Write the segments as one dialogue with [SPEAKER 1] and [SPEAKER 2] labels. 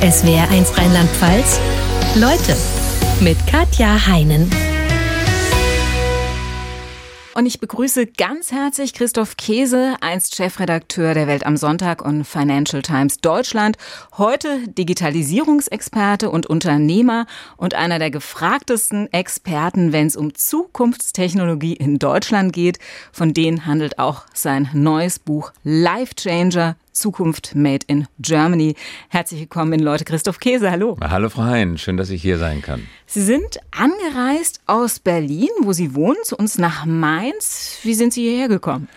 [SPEAKER 1] SWR1 Rheinland-Pfalz. Leute mit Katja Heinen.
[SPEAKER 2] Und ich begrüße ganz herzlich Christoph Käse, einst Chefredakteur der Welt am Sonntag und Financial Times Deutschland, heute Digitalisierungsexperte und Unternehmer und einer der gefragtesten Experten, wenn es um Zukunftstechnologie in Deutschland geht. Von denen handelt auch sein neues Buch Life Changer Zukunft Made in Germany. Herzlich willkommen in Leute Christoph Käse. Hallo.
[SPEAKER 3] Hallo Frau Hein, schön, dass ich hier sein kann.
[SPEAKER 2] Sie sind angereist aus Berlin, wo Sie wohnen, zu uns nach Mainz. Wie sind Sie hierher gekommen?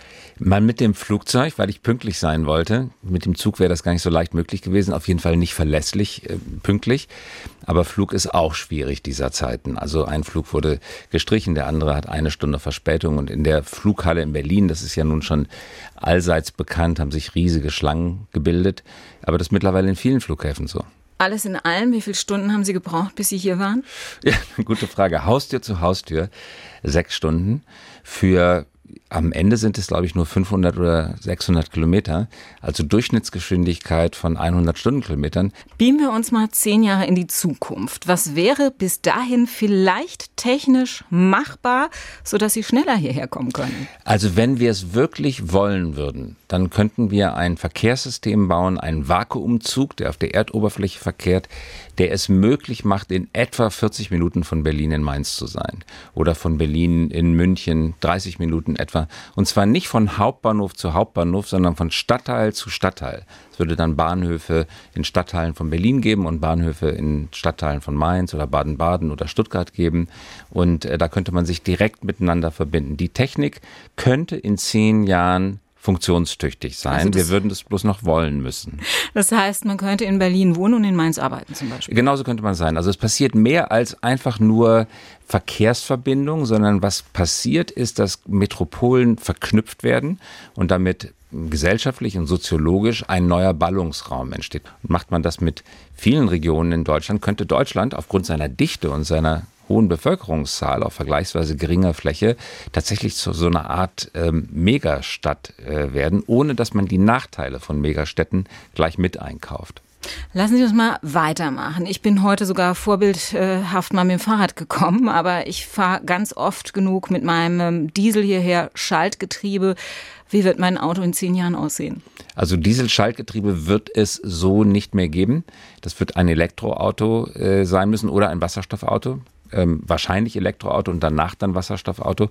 [SPEAKER 3] Mal mit dem Flugzeug, weil ich pünktlich sein wollte. Mit dem Zug wäre das gar nicht so leicht möglich gewesen. Auf jeden Fall nicht verlässlich äh, pünktlich. Aber Flug ist auch schwierig dieser Zeiten. Also ein Flug wurde gestrichen, der andere hat eine Stunde Verspätung. Und in der Flughalle in Berlin, das ist ja nun schon allseits bekannt, haben sich riesige Schlangen gebildet. Aber das ist mittlerweile in vielen Flughäfen so.
[SPEAKER 2] Alles in allem, wie viele Stunden haben Sie gebraucht, bis Sie hier waren?
[SPEAKER 3] Ja, gute Frage. Haustür zu Haustür, sechs Stunden. Für am Ende sind es, glaube ich, nur 500 oder 600 Kilometer, also Durchschnittsgeschwindigkeit von 100 Stundenkilometern.
[SPEAKER 2] Beamen wir uns mal zehn Jahre in die Zukunft. Was wäre bis dahin vielleicht technisch machbar, sodass Sie schneller hierher kommen können?
[SPEAKER 3] Also wenn wir es wirklich wollen würden, dann könnten wir ein Verkehrssystem bauen, einen Vakuumzug, der auf der Erdoberfläche verkehrt, der es möglich macht, in etwa 40 Minuten von Berlin in Mainz zu sein oder von Berlin in München 30 Minuten etwa. Und zwar nicht von Hauptbahnhof zu Hauptbahnhof, sondern von Stadtteil zu Stadtteil. Es würde dann Bahnhöfe in Stadtteilen von Berlin geben und Bahnhöfe in Stadtteilen von Mainz oder Baden-Baden oder Stuttgart geben. Und äh, da könnte man sich direkt miteinander verbinden. Die Technik könnte in zehn Jahren funktionstüchtig sein. Also Wir würden das bloß noch wollen müssen.
[SPEAKER 2] Das heißt, man könnte in Berlin wohnen und in Mainz arbeiten zum Beispiel.
[SPEAKER 3] Genauso könnte man sein. Also es passiert mehr als einfach nur Verkehrsverbindung, sondern was passiert ist, dass Metropolen verknüpft werden und damit gesellschaftlich und soziologisch ein neuer Ballungsraum entsteht. Und macht man das mit vielen Regionen in Deutschland, könnte Deutschland aufgrund seiner Dichte und seiner hohen Bevölkerungszahl auf vergleichsweise geringer Fläche tatsächlich zu so einer Art ähm, Megastadt äh, werden, ohne dass man die Nachteile von Megastädten gleich mit einkauft.
[SPEAKER 2] Lassen Sie uns mal weitermachen. Ich bin heute sogar vorbildhaft mal mit dem Fahrrad gekommen, aber ich fahre ganz oft genug mit meinem Diesel hierher, Schaltgetriebe. Wie wird mein Auto in zehn Jahren aussehen?
[SPEAKER 3] Also Diesel-Schaltgetriebe wird es so nicht mehr geben. Das wird ein Elektroauto äh, sein müssen oder ein Wasserstoffauto ähm, wahrscheinlich Elektroauto und danach dann Wasserstoffauto.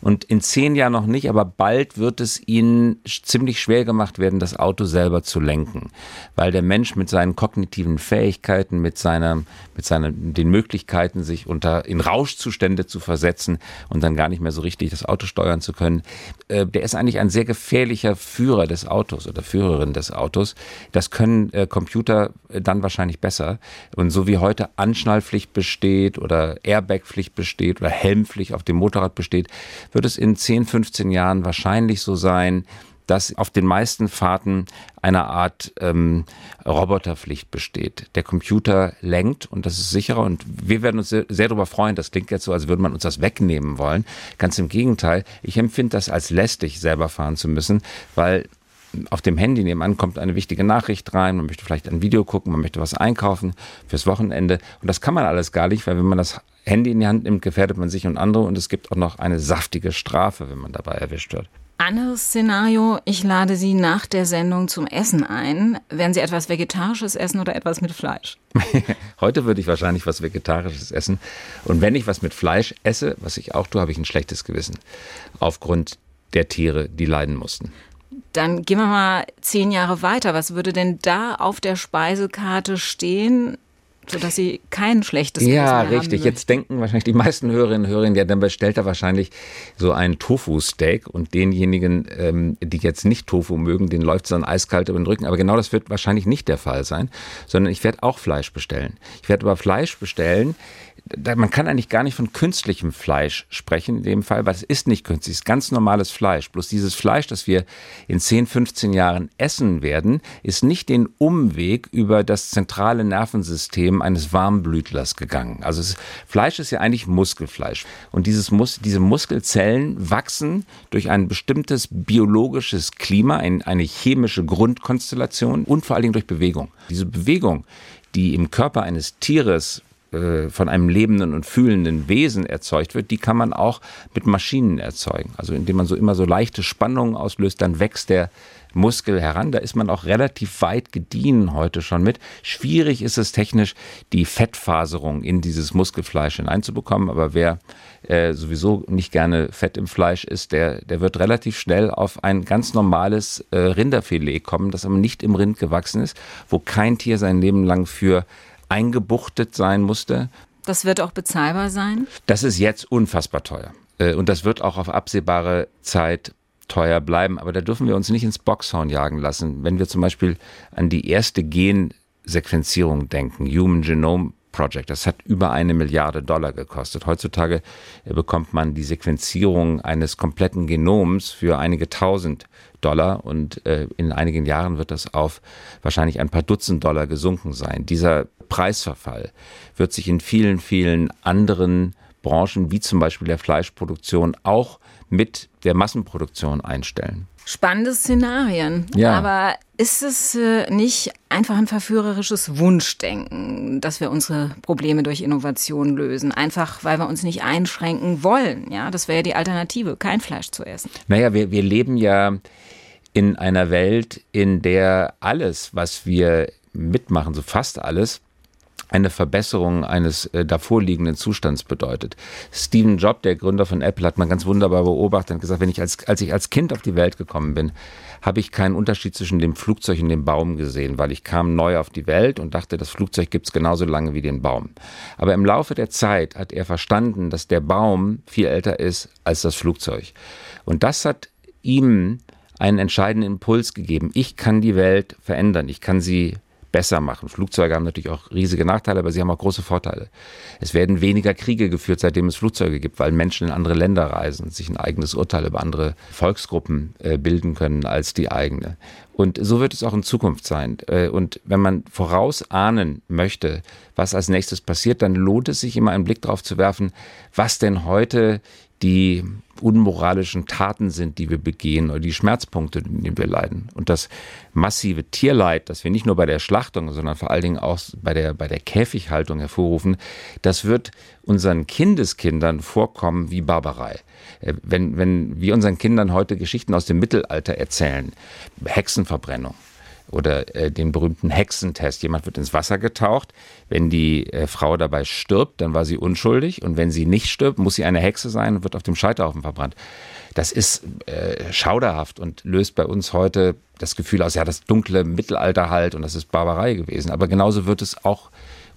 [SPEAKER 3] Und in zehn Jahren noch nicht, aber bald wird es ihnen ziemlich schwer gemacht werden, das Auto selber zu lenken, weil der Mensch mit seinen kognitiven Fähigkeiten, mit seiner, mit seinen, den Möglichkeiten, sich unter, in Rauschzustände zu versetzen und dann gar nicht mehr so richtig das Auto steuern zu können, äh, der ist eigentlich ein sehr gefährlicher Führer des Autos oder Führerin des Autos. Das können äh, Computer dann wahrscheinlich besser. Und so wie heute Anschnallpflicht besteht oder Airbagpflicht besteht oder Helmpflicht auf dem Motorrad besteht, wird es in 10, 15 Jahren wahrscheinlich so sein, dass auf den meisten Fahrten eine Art ähm, Roboterpflicht besteht. Der Computer lenkt und das ist sicherer und wir werden uns sehr, sehr darüber freuen. Das klingt jetzt so, als würde man uns das wegnehmen wollen. Ganz im Gegenteil. Ich empfinde das als lästig, selber fahren zu müssen, weil auf dem Handy nebenan kommt eine wichtige Nachricht rein, man möchte vielleicht ein Video gucken, man möchte was einkaufen fürs Wochenende. Und das kann man alles gar nicht, weil wenn man das Handy in die Hand nimmt, gefährdet man sich und andere und es gibt auch noch eine saftige Strafe, wenn man dabei erwischt wird.
[SPEAKER 2] Anderes Szenario, ich lade Sie nach der Sendung zum Essen ein. Werden Sie etwas Vegetarisches essen oder etwas mit Fleisch?
[SPEAKER 3] Heute würde ich wahrscheinlich was Vegetarisches essen. Und wenn ich was mit Fleisch esse, was ich auch tue, habe ich ein schlechtes Gewissen. Aufgrund der Tiere, die leiden mussten.
[SPEAKER 2] Dann gehen wir mal zehn Jahre weiter. Was würde denn da auf der Speisekarte stehen? Sodass sie kein schlechtes
[SPEAKER 3] Gewissen Ja, richtig. Jetzt denken wahrscheinlich die meisten Hörerinnen und Hörer, ja, dann bestellt er wahrscheinlich so ein Tofu-Steak und denjenigen, ähm, die jetzt nicht Tofu mögen, den läuft es dann eiskalt über den Rücken. Aber genau das wird wahrscheinlich nicht der Fall sein, sondern ich werde auch Fleisch bestellen. Ich werde aber Fleisch bestellen, man kann eigentlich gar nicht von künstlichem Fleisch sprechen in dem Fall, weil es ist nicht künstlich, es ist ganz normales Fleisch. Bloß dieses Fleisch, das wir in 10, 15 Jahren essen werden, ist nicht den Umweg über das zentrale Nervensystem eines Warmblütlers gegangen. Also es, Fleisch ist ja eigentlich Muskelfleisch. Und dieses Mus diese Muskelzellen wachsen durch ein bestimmtes biologisches Klima, ein, eine chemische Grundkonstellation und vor allen Dingen durch Bewegung. Diese Bewegung, die im Körper eines Tieres von einem lebenden und fühlenden Wesen erzeugt wird, die kann man auch mit Maschinen erzeugen. Also indem man so immer so leichte Spannungen auslöst, dann wächst der Muskel heran. Da ist man auch relativ weit gediehen heute schon mit. Schwierig ist es technisch, die Fettfaserung in dieses Muskelfleisch hineinzubekommen. Aber wer äh, sowieso nicht gerne Fett im Fleisch isst, der, der wird relativ schnell auf ein ganz normales äh, Rinderfilet kommen, das aber nicht im Rind gewachsen ist, wo kein Tier sein Leben lang für eingebuchtet sein musste.
[SPEAKER 2] Das wird auch bezahlbar sein?
[SPEAKER 3] Das ist jetzt unfassbar teuer. Äh, und das wird auch auf absehbare Zeit teuer bleiben. Aber da dürfen wir uns nicht ins Boxhorn jagen lassen. Wenn wir zum Beispiel an die erste Gensequenzierung denken, Human Genome Project. Das hat über eine Milliarde Dollar gekostet. Heutzutage äh, bekommt man die Sequenzierung eines kompletten Genoms für einige tausend Dollar und äh, in einigen Jahren wird das auf wahrscheinlich ein paar Dutzend Dollar gesunken sein. Dieser Preisverfall wird sich in vielen, vielen anderen Branchen, wie zum Beispiel der Fleischproduktion, auch mit der Massenproduktion einstellen.
[SPEAKER 2] Spannende Szenarien. Ja. Aber ist es äh, nicht einfach ein verführerisches Wunschdenken, dass wir unsere Probleme durch Innovation lösen? Einfach, weil wir uns nicht einschränken wollen. Ja, das wäre ja die Alternative, kein Fleisch zu essen.
[SPEAKER 3] Naja, wir, wir leben ja in einer Welt, in der alles, was wir mitmachen, so fast alles, eine Verbesserung eines äh, davorliegenden Zustands bedeutet. Stephen Job, der Gründer von Apple, hat man ganz wunderbar beobachtet und gesagt, wenn ich als, als ich als Kind auf die Welt gekommen bin, habe ich keinen Unterschied zwischen dem Flugzeug und dem Baum gesehen, weil ich kam neu auf die Welt und dachte, das Flugzeug gibt es genauso lange wie den Baum. Aber im Laufe der Zeit hat er verstanden, dass der Baum viel älter ist als das Flugzeug. Und das hat ihm einen entscheidenden Impuls gegeben. Ich kann die Welt verändern, ich kann sie besser machen. Flugzeuge haben natürlich auch riesige Nachteile, aber sie haben auch große Vorteile. Es werden weniger Kriege geführt, seitdem es Flugzeuge gibt, weil Menschen in andere Länder reisen, sich ein eigenes Urteil über andere Volksgruppen äh, bilden können als die eigene. Und so wird es auch in Zukunft sein. Äh, und wenn man vorausahnen möchte, was als nächstes passiert, dann lohnt es sich immer einen Blick darauf zu werfen, was denn heute die unmoralischen Taten sind, die wir begehen oder die Schmerzpunkte, in denen wir leiden. Und das massive Tierleid, das wir nicht nur bei der Schlachtung, sondern vor allen Dingen auch bei der, bei der Käfighaltung hervorrufen, das wird unseren Kindeskindern vorkommen wie Barbarei. Äh, wenn, wenn wir unseren Kindern heute Geschichten aus dem Mittelalter erzählen, Hexenverbrennung, oder äh, den berühmten Hexentest. Jemand wird ins Wasser getaucht. Wenn die äh, Frau dabei stirbt, dann war sie unschuldig. Und wenn sie nicht stirbt, muss sie eine Hexe sein und wird auf dem Scheiterhaufen verbrannt. Das ist äh, schauderhaft und löst bei uns heute das Gefühl aus, ja, das dunkle Mittelalter halt und das ist Barbarei gewesen. Aber genauso wird es auch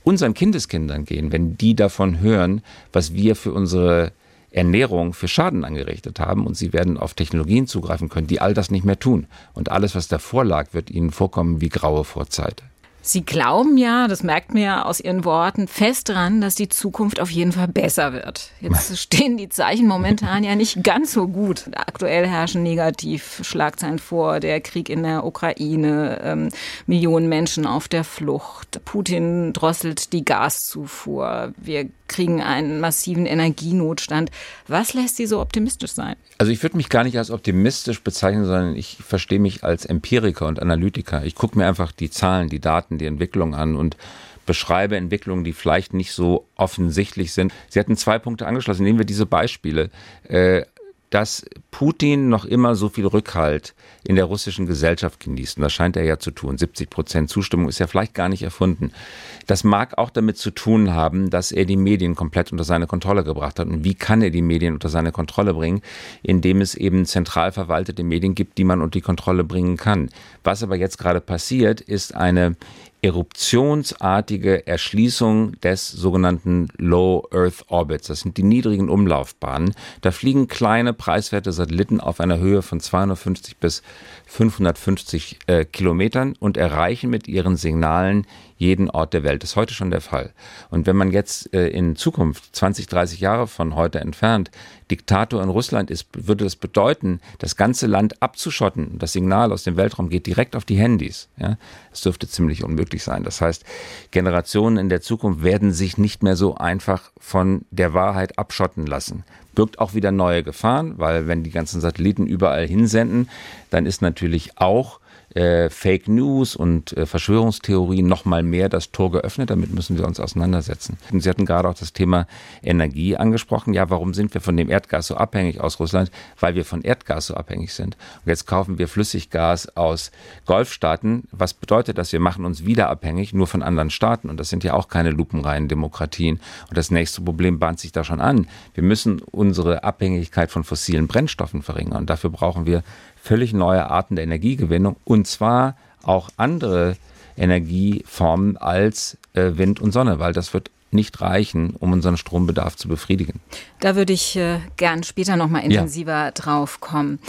[SPEAKER 3] unseren Kindeskindern gehen, wenn die davon hören, was wir für unsere Ernährung für Schaden angerichtet haben und sie werden auf Technologien zugreifen können, die all das nicht mehr tun. Und alles, was davor lag, wird ihnen vorkommen wie graue Vorzeit.
[SPEAKER 2] Sie glauben ja, das merkt man ja aus Ihren Worten, fest dran, dass die Zukunft auf jeden Fall besser wird. Jetzt stehen die Zeichen momentan ja nicht ganz so gut. Aktuell herrschen negativ Schlagzeilen vor, der Krieg in der Ukraine, ähm, Millionen Menschen auf der Flucht. Putin drosselt die Gaszufuhr. Wir kriegen einen massiven Energienotstand. Was lässt Sie so optimistisch sein?
[SPEAKER 3] Also ich würde mich gar nicht als optimistisch bezeichnen, sondern ich verstehe mich als Empiriker und Analytiker. Ich gucke mir einfach die Zahlen, die Daten, die Entwicklung an und beschreibe Entwicklungen, die vielleicht nicht so offensichtlich sind. Sie hatten zwei Punkte angeschlossen. Nehmen wir diese Beispiele. Äh, dass Putin noch immer so viel Rückhalt in der russischen Gesellschaft genießt. Und das scheint er ja zu tun. 70 Prozent Zustimmung ist ja vielleicht gar nicht erfunden. Das mag auch damit zu tun haben, dass er die Medien komplett unter seine Kontrolle gebracht hat. Und wie kann er die Medien unter seine Kontrolle bringen? Indem es eben zentral verwaltete Medien gibt, die man unter die Kontrolle bringen kann. Was aber jetzt gerade passiert, ist eine eruptionsartige Erschließung des sogenannten Low Earth Orbits. Das sind die niedrigen Umlaufbahnen. Da fliegen kleine preiswerte Satelliten auf einer Höhe von 250 bis 550 äh, Kilometern und erreichen mit ihren Signalen jeden Ort der Welt. Das ist heute schon der Fall. Und wenn man jetzt äh, in Zukunft, 20, 30 Jahre von heute entfernt, Diktator in Russland ist, würde das bedeuten, das ganze Land abzuschotten. Das Signal aus dem Weltraum geht direkt auf die Handys. Ja? Das dürfte ziemlich unmöglich möglich sein. Das heißt, Generationen in der Zukunft werden sich nicht mehr so einfach von der Wahrheit abschotten lassen. Birgt auch wieder neue Gefahren, weil wenn die ganzen Satelliten überall hinsenden, dann ist natürlich auch äh, Fake News und äh, Verschwörungstheorien noch mal mehr das Tor geöffnet. Damit müssen wir uns auseinandersetzen. Und Sie hatten gerade auch das Thema Energie angesprochen. Ja, warum sind wir von dem Erdgas so abhängig aus Russland? Weil wir von Erdgas so abhängig sind. Und jetzt kaufen wir Flüssiggas aus Golfstaaten. Was bedeutet das? Wir machen uns wieder abhängig, nur von anderen Staaten. Und das sind ja auch keine lupenreinen Demokratien. Und das nächste Problem bahnt sich da schon an. Wir müssen unsere Abhängigkeit von fossilen Brennstoffen verringern. Und dafür brauchen wir völlig neue Arten der Energiegewinnung und zwar auch andere Energieformen als äh, Wind und Sonne, weil das wird nicht reichen, um unseren Strombedarf zu befriedigen.
[SPEAKER 2] Da würde ich äh, gern später noch mal intensiver ja. drauf kommen.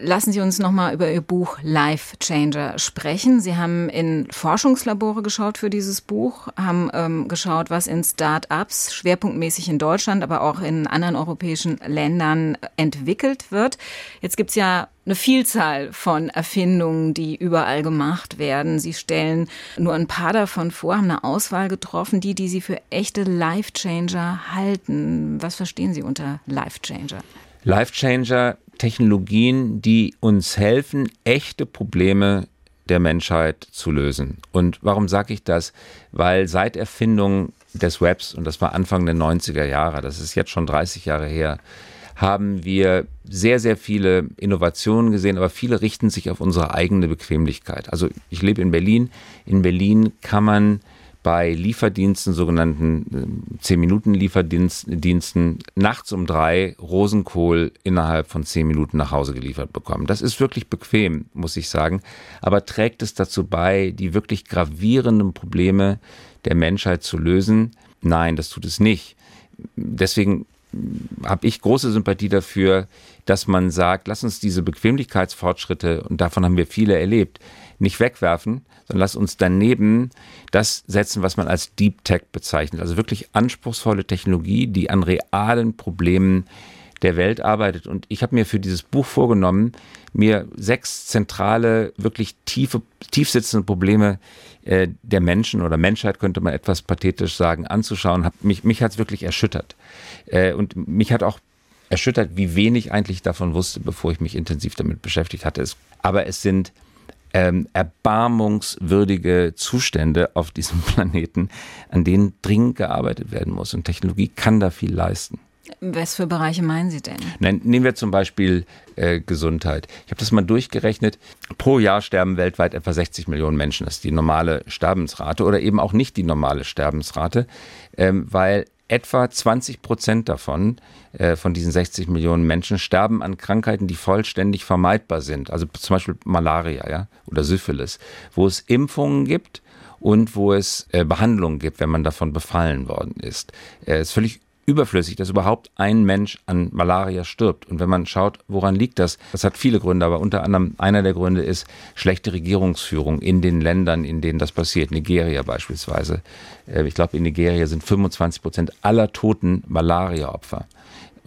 [SPEAKER 2] Lassen Sie uns noch mal über Ihr Buch Life Changer sprechen. Sie haben in Forschungslabore geschaut für dieses Buch, haben ähm, geschaut, was in Start-ups schwerpunktmäßig in Deutschland, aber auch in anderen europäischen Ländern entwickelt wird. Jetzt gibt's ja eine Vielzahl von Erfindungen, die überall gemacht werden. Sie stellen nur ein paar davon vor, haben eine Auswahl getroffen, die, die Sie für echte Life Changer halten. Was verstehen Sie unter Life Changer?
[SPEAKER 3] Life Changer Technologien, die uns helfen, echte Probleme der Menschheit zu lösen. Und warum sage ich das? Weil seit Erfindung des Webs, und das war Anfang der 90er Jahre, das ist jetzt schon 30 Jahre her, haben wir sehr, sehr viele Innovationen gesehen, aber viele richten sich auf unsere eigene Bequemlichkeit. Also ich lebe in Berlin. In Berlin kann man bei Lieferdiensten, sogenannten 10-Minuten-Lieferdiensten, äh, nachts um drei Rosenkohl innerhalb von 10 Minuten nach Hause geliefert bekommen. Das ist wirklich bequem, muss ich sagen, aber trägt es dazu bei, die wirklich gravierenden Probleme der Menschheit zu lösen? Nein, das tut es nicht. Deswegen habe ich große Sympathie dafür, dass man sagt, lass uns diese Bequemlichkeitsfortschritte, und davon haben wir viele erlebt, nicht wegwerfen, sondern lass uns daneben das setzen, was man als Deep Tech bezeichnet. Also wirklich anspruchsvolle Technologie, die an realen Problemen der Welt arbeitet. Und ich habe mir für dieses Buch vorgenommen, mir sechs zentrale, wirklich tiefe, tiefsitzende Probleme äh, der Menschen oder Menschheit, könnte man etwas pathetisch sagen, anzuschauen. Hab, mich mich hat es wirklich erschüttert. Äh, und mich hat auch erschüttert, wie wenig eigentlich davon wusste, bevor ich mich intensiv damit beschäftigt hatte. Es, aber es sind ähm, erbarmungswürdige Zustände auf diesem Planeten, an denen dringend gearbeitet werden muss. Und Technologie kann da viel leisten.
[SPEAKER 2] Was für Bereiche meinen Sie denn?
[SPEAKER 3] Nein, nehmen wir zum Beispiel äh, Gesundheit. Ich habe das mal durchgerechnet. Pro Jahr sterben weltweit etwa 60 Millionen Menschen. Das ist die normale Sterbensrate oder eben auch nicht die normale Sterbensrate, ähm, weil etwa 20 Prozent davon, von diesen 60 Millionen Menschen, sterben an Krankheiten, die vollständig vermeidbar sind. Also zum Beispiel Malaria ja, oder Syphilis, wo es Impfungen gibt und wo es äh, Behandlungen gibt, wenn man davon befallen worden ist. Es äh, ist völlig überflüssig, dass überhaupt ein Mensch an Malaria stirbt. Und wenn man schaut, woran liegt das? Das hat viele Gründe, aber unter anderem einer der Gründe ist schlechte Regierungsführung in den Ländern, in denen das passiert. Nigeria beispielsweise. Äh, ich glaube, in Nigeria sind 25 Prozent aller Toten Malaria-Opfer.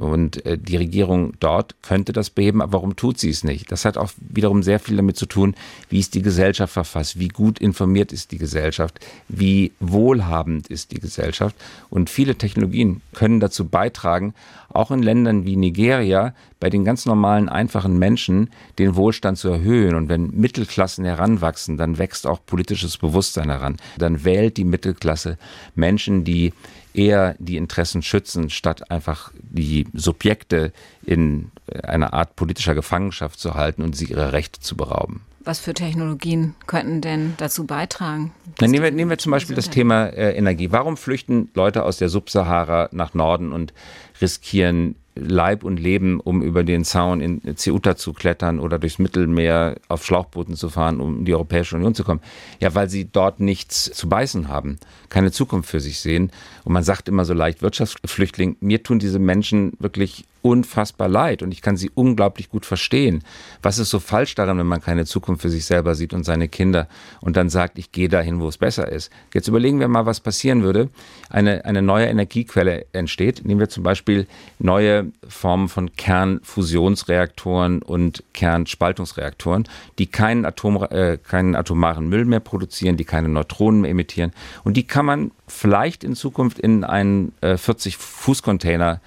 [SPEAKER 3] Und äh, die Regierung dort könnte das beheben, aber warum tut sie es nicht? Das hat auch wiederum sehr viel damit zu tun, wie ist die Gesellschaft verfasst, wie gut informiert ist die Gesellschaft, wie wohlhabend ist die Gesellschaft. Und viele Technologien können dazu beitragen, auch in Ländern wie Nigeria bei den ganz normalen, einfachen Menschen den Wohlstand zu erhöhen. Und wenn Mittelklassen heranwachsen, dann wächst auch politisches Bewusstsein heran. Dann wählt die Mittelklasse Menschen, die eher die Interessen schützen, statt einfach die Subjekte in einer Art politischer Gefangenschaft zu halten und sie ihrer Rechte zu berauben.
[SPEAKER 2] Was für Technologien könnten denn dazu beitragen?
[SPEAKER 3] Dann nehmen, wir, nehmen wir zum Beispiel das Thema äh, Energie. Warum flüchten Leute aus der Subsahara nach Norden und riskieren Leib und Leben, um über den Zaun in Ceuta zu klettern oder durchs Mittelmeer auf Schlauchbooten zu fahren, um in die Europäische Union zu kommen? Ja, weil sie dort nichts zu beißen haben, keine Zukunft für sich sehen. Und man sagt immer so leicht Wirtschaftsflüchtling. Mir tun diese Menschen wirklich unfassbar leid und ich kann sie unglaublich gut verstehen. Was ist so falsch daran, wenn man keine Zukunft für sich selber sieht und seine Kinder und dann sagt, ich gehe dahin, wo es besser ist? Jetzt überlegen wir mal, was passieren würde. Eine, eine neue Energiequelle entsteht. Nehmen wir zum Beispiel neue Formen von Kernfusionsreaktoren und Kernspaltungsreaktoren, die keinen, Atom, äh, keinen atomaren Müll mehr produzieren, die keine Neutronen mehr emittieren. Und die kann man vielleicht in Zukunft in einen äh, 40-Fuß-Container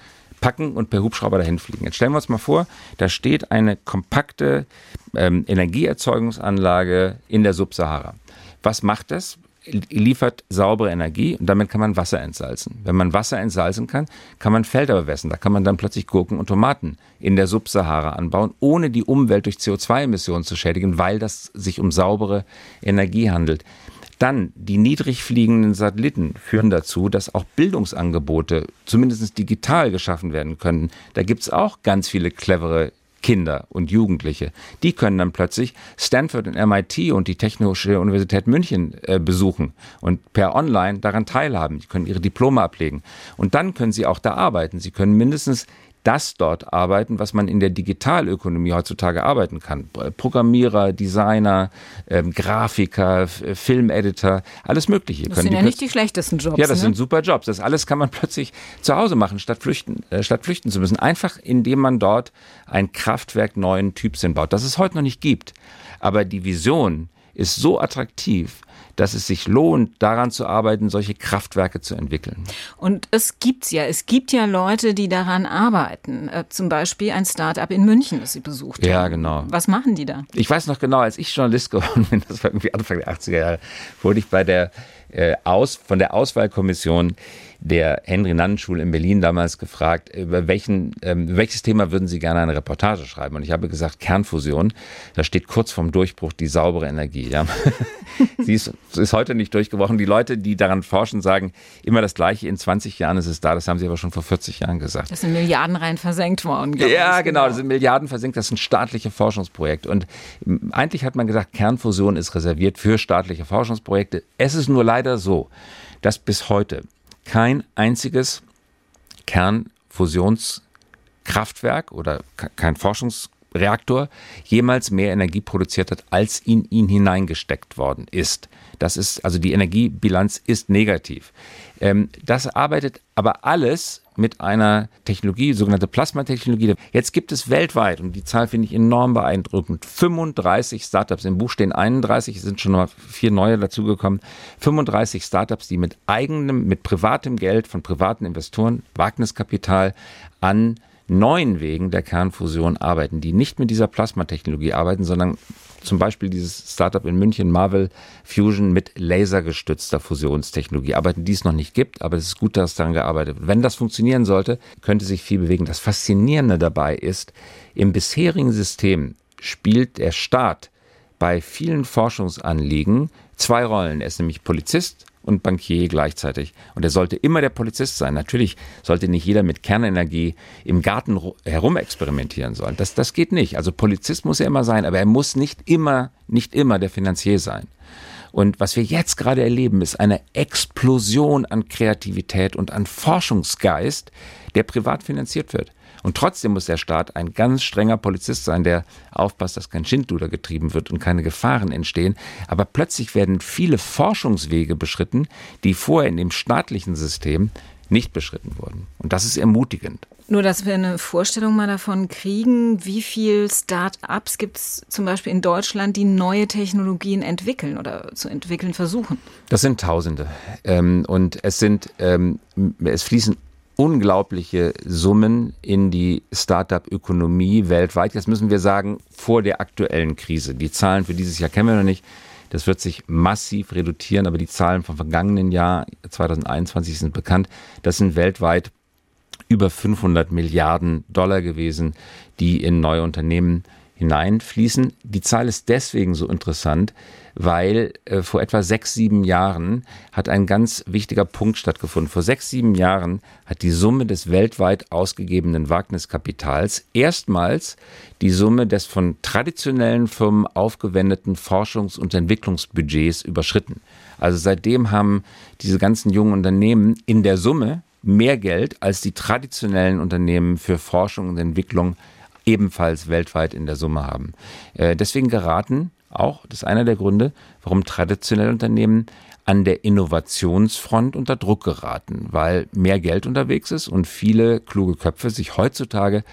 [SPEAKER 3] packen und per Hubschrauber dahin fliegen. Jetzt stellen wir uns mal vor, da steht eine kompakte ähm, Energieerzeugungsanlage in der Subsahara. Was macht das? liefert saubere Energie und damit kann man Wasser entsalzen. Wenn man Wasser entsalzen kann, kann man Felder bewässern. Da kann man dann plötzlich Gurken und Tomaten in der Subsahara anbauen, ohne die Umwelt durch CO2-Emissionen zu schädigen, weil das sich um saubere Energie handelt. Dann die niedrig fliegenden Satelliten führen dazu, dass auch Bildungsangebote zumindest digital geschaffen werden können. Da gibt es auch ganz viele clevere Kinder und Jugendliche. Die können dann plötzlich Stanford und MIT und die Technische Universität München äh, besuchen und per Online daran teilhaben. Die können ihre Diplome ablegen. Und dann können sie auch da arbeiten. Sie können mindestens das dort arbeiten, was man in der Digitalökonomie heutzutage arbeiten kann. Programmierer, Designer, ähm, Grafiker, Filmeditor, alles Mögliche.
[SPEAKER 2] Das sind ja nicht die schlechtesten Jobs.
[SPEAKER 3] Ja, das
[SPEAKER 2] ne?
[SPEAKER 3] sind super Jobs. Das alles kann man plötzlich zu Hause machen, statt flüchten, äh, statt flüchten zu müssen. Einfach indem man dort ein Kraftwerk neuen Typs hinbaut, das es heute noch nicht gibt. Aber die Vision ist so attraktiv, dass es sich lohnt, daran zu arbeiten, solche Kraftwerke zu entwickeln.
[SPEAKER 2] Und es gibt's ja. Es gibt ja Leute, die daran arbeiten. Äh, zum Beispiel ein Start-up in München, das Sie besucht haben.
[SPEAKER 3] Ja, genau.
[SPEAKER 2] Was machen die da?
[SPEAKER 3] Ich weiß noch genau, als ich Journalist geworden bin, das war irgendwie Anfang der 80er Jahre, wurde ich bei der äh, aus, von der Auswahlkommission der Henry-Nannen-Schule in Berlin damals gefragt, über welchen, ähm, welches Thema würden Sie gerne eine Reportage schreiben? Und ich habe gesagt, Kernfusion. Da steht kurz vorm Durchbruch die saubere Energie. Ja. Sie ist, ist heute nicht durchgebrochen. Die Leute, die daran forschen, sagen immer das Gleiche. In 20 Jahren ist es da. Das haben Sie aber schon vor 40 Jahren gesagt.
[SPEAKER 2] Das sind Milliarden rein versenkt worden.
[SPEAKER 3] Ja, genau. genau. Das sind Milliarden versenkt. Das sind staatliche Forschungsprojekte. Und eigentlich hat man gesagt, Kernfusion ist reserviert für staatliche Forschungsprojekte. Es ist nur leider so, dass bis heute kein einziges Kernfusionskraftwerk oder kein Forschungsreaktor jemals mehr Energie produziert hat, als in ihn hineingesteckt worden ist. Das ist, also die Energiebilanz ist negativ. Ähm, das arbeitet aber alles mit einer Technologie, sogenannte Plasmatechnologie. Jetzt gibt es weltweit, und die Zahl finde ich enorm beeindruckend, 35 Startups. Im Buch stehen 31, es sind schon noch vier neue dazugekommen. 35 Startups, die mit eigenem, mit privatem Geld von privaten Investoren, Wagniskapital an neuen Wegen der Kernfusion arbeiten, die nicht mit dieser Plasmatechnologie arbeiten, sondern zum Beispiel dieses Startup in München, Marvel Fusion, mit lasergestützter Fusionstechnologie arbeiten, die es noch nicht gibt, aber es ist gut, dass daran gearbeitet wird. Wenn das funktionieren sollte, könnte sich viel bewegen. Das Faszinierende dabei ist, im bisherigen System spielt der Staat bei vielen Forschungsanliegen zwei Rollen. Er ist nämlich Polizist und Bankier gleichzeitig. Und er sollte immer der Polizist sein. Natürlich sollte nicht jeder mit Kernenergie im Garten herumexperimentieren sollen. Das, das geht nicht. Also Polizist muss er immer sein, aber er muss nicht immer, nicht immer der Finanzier sein. Und was wir jetzt gerade erleben, ist eine Explosion an Kreativität und an Forschungsgeist, der privat finanziert wird. Und trotzdem muss der Staat ein ganz strenger Polizist sein, der aufpasst, dass kein Schindluder getrieben wird und keine Gefahren entstehen. Aber plötzlich werden viele Forschungswege beschritten, die vorher in dem staatlichen System nicht beschritten wurden. Und das ist ermutigend.
[SPEAKER 2] Nur, dass wir eine Vorstellung mal davon kriegen, wie viele Start-ups gibt es zum Beispiel in Deutschland, die neue Technologien entwickeln oder zu entwickeln versuchen?
[SPEAKER 3] Das sind Tausende. Ähm, und es sind, ähm, es fließen unglaubliche Summen in die Start-up-Ökonomie weltweit. Jetzt müssen wir sagen, vor der aktuellen Krise. Die Zahlen für dieses Jahr kennen wir noch nicht. Das wird sich massiv reduzieren, aber die Zahlen vom vergangenen Jahr 2021 sind bekannt. Das sind weltweit über 500 Milliarden Dollar gewesen, die in neue Unternehmen hineinfließen. Die Zahl ist deswegen so interessant, weil äh, vor etwa sechs, sieben Jahren hat ein ganz wichtiger Punkt stattgefunden. Vor sechs, sieben Jahren hat die Summe des weltweit ausgegebenen Wagniskapitals erstmals die Summe des von traditionellen Firmen aufgewendeten Forschungs- und Entwicklungsbudgets überschritten. Also seitdem haben diese ganzen jungen Unternehmen in der Summe mehr Geld als die traditionellen Unternehmen für Forschung und Entwicklung ebenfalls weltweit in der Summe haben. Äh, deswegen geraten auch, das ist einer der Gründe, warum traditionelle Unternehmen an der Innovationsfront unter Druck geraten, weil mehr Geld unterwegs ist und viele kluge Köpfe sich heutzutage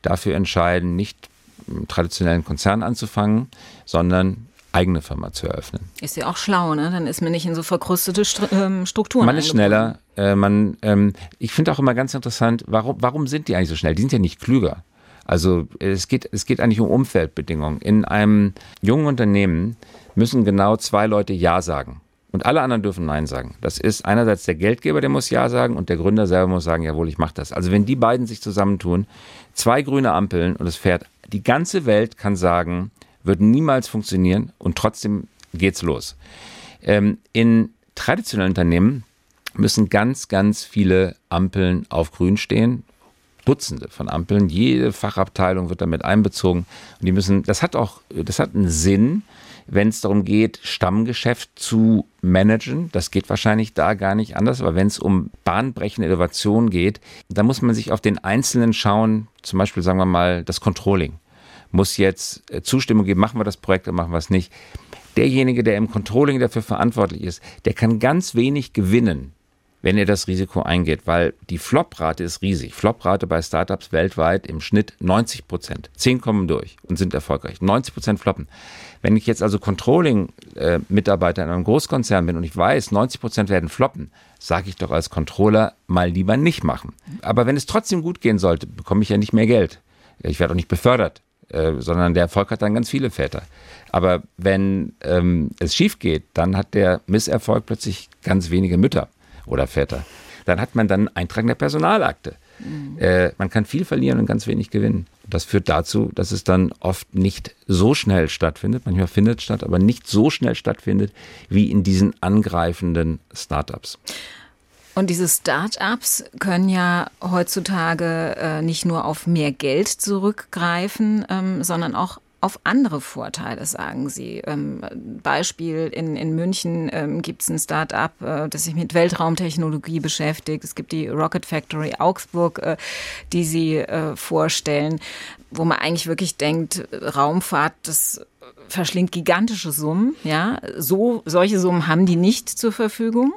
[SPEAKER 3] dafür entscheiden, nicht im traditionellen Konzern anzufangen, sondern eigene Firma zu eröffnen.
[SPEAKER 2] Ist ja auch schlau, ne? Dann ist man nicht in so verkrustete ähm, Strukturen.
[SPEAKER 3] Man ist schneller. Äh, man, ähm, ich finde auch immer ganz interessant, warum, warum sind die eigentlich so schnell? Die sind ja nicht klüger. Also es geht, es geht eigentlich um Umfeldbedingungen. In einem jungen Unternehmen müssen genau zwei Leute Ja sagen. Und alle anderen dürfen Nein sagen. Das ist einerseits der Geldgeber, der muss Ja sagen und der Gründer selber muss sagen, jawohl, ich mache das. Also wenn die beiden sich zusammentun, zwei grüne Ampeln und es fährt, die ganze Welt kann sagen, wird niemals funktionieren und trotzdem geht's los. Ähm, in traditionellen Unternehmen müssen ganz, ganz viele Ampeln auf grün stehen Dutzende von Ampeln. Jede Fachabteilung wird damit einbezogen. Und die müssen, das hat auch, das hat einen Sinn, wenn es darum geht, Stammgeschäft zu managen. Das geht wahrscheinlich da gar nicht anders. Aber wenn es um bahnbrechende Innovation geht, da muss man sich auf den Einzelnen schauen. Zum Beispiel sagen wir mal das Controlling. Muss jetzt äh, Zustimmung geben, machen wir das Projekt oder machen wir es nicht. Derjenige, der im Controlling dafür verantwortlich ist, der kann ganz wenig gewinnen wenn ihr das Risiko eingeht, weil die Flop-Rate ist riesig. Flop-Rate bei Startups weltweit im Schnitt 90 Prozent. Zehn kommen durch und sind erfolgreich. 90 Prozent floppen. Wenn ich jetzt also Controlling-Mitarbeiter in einem Großkonzern bin und ich weiß, 90 Prozent werden floppen, sage ich doch als Controller mal lieber nicht machen. Aber wenn es trotzdem gut gehen sollte, bekomme ich ja nicht mehr Geld. Ich werde auch nicht befördert, äh, sondern der Erfolg hat dann ganz viele Väter. Aber wenn ähm, es schief geht, dann hat der Misserfolg plötzlich ganz wenige Mütter oder Väter. Dann hat man dann einen Eintrag in der Personalakte. Mhm. Äh, man kann viel verlieren und ganz wenig gewinnen. Das führt dazu, dass es dann oft nicht so schnell stattfindet. Manchmal findet es statt, aber nicht so schnell stattfindet wie in diesen angreifenden Startups.
[SPEAKER 2] Und diese Start-ups können ja heutzutage äh, nicht nur auf mehr Geld zurückgreifen, ähm, sondern auch auf andere Vorteile, sagen Sie. Ähm, Beispiel in, in München ähm, gibt es ein Start-up, äh, das sich mit Weltraumtechnologie beschäftigt. Es gibt die Rocket Factory Augsburg, äh, die Sie äh, vorstellen, wo man eigentlich wirklich denkt, Raumfahrt, das verschlingt gigantische Summen, ja. So, solche Summen haben die nicht zur Verfügung.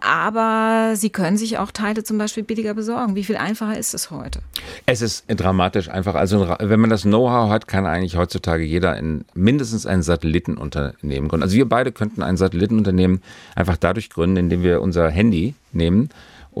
[SPEAKER 2] Aber sie können sich auch Teile zum Beispiel billiger besorgen. Wie viel einfacher ist es heute?
[SPEAKER 3] Es ist dramatisch einfach. Also, wenn man das Know-how hat, kann eigentlich heutzutage jeder in mindestens ein Satellitenunternehmen gründen. Also, wir beide könnten ein Satellitenunternehmen einfach dadurch gründen, indem wir unser Handy nehmen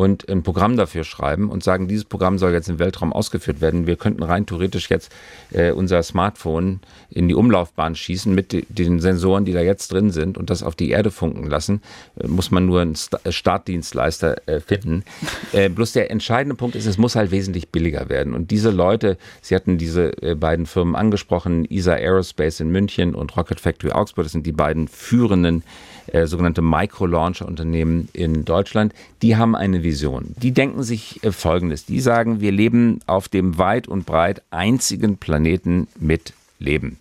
[SPEAKER 3] und ein Programm dafür schreiben und sagen, dieses Programm soll jetzt im Weltraum ausgeführt werden. Wir könnten rein theoretisch jetzt äh, unser Smartphone in die Umlaufbahn schießen mit den Sensoren, die da jetzt drin sind und das auf die Erde funken lassen. Äh, muss man nur einen äh, Startdienstleister äh, finden. Äh, bloß der entscheidende Punkt ist, es muss halt wesentlich billiger werden. Und diese Leute, Sie hatten diese äh, beiden Firmen angesprochen, ESA Aerospace in München und Rocket Factory Augsburg, das sind die beiden führenden äh, sogenannte Micro-Launcher-Unternehmen in Deutschland, die haben eine Vision. Die denken sich äh, Folgendes. Die sagen, wir leben auf dem weit und breit einzigen Planeten mit Leben.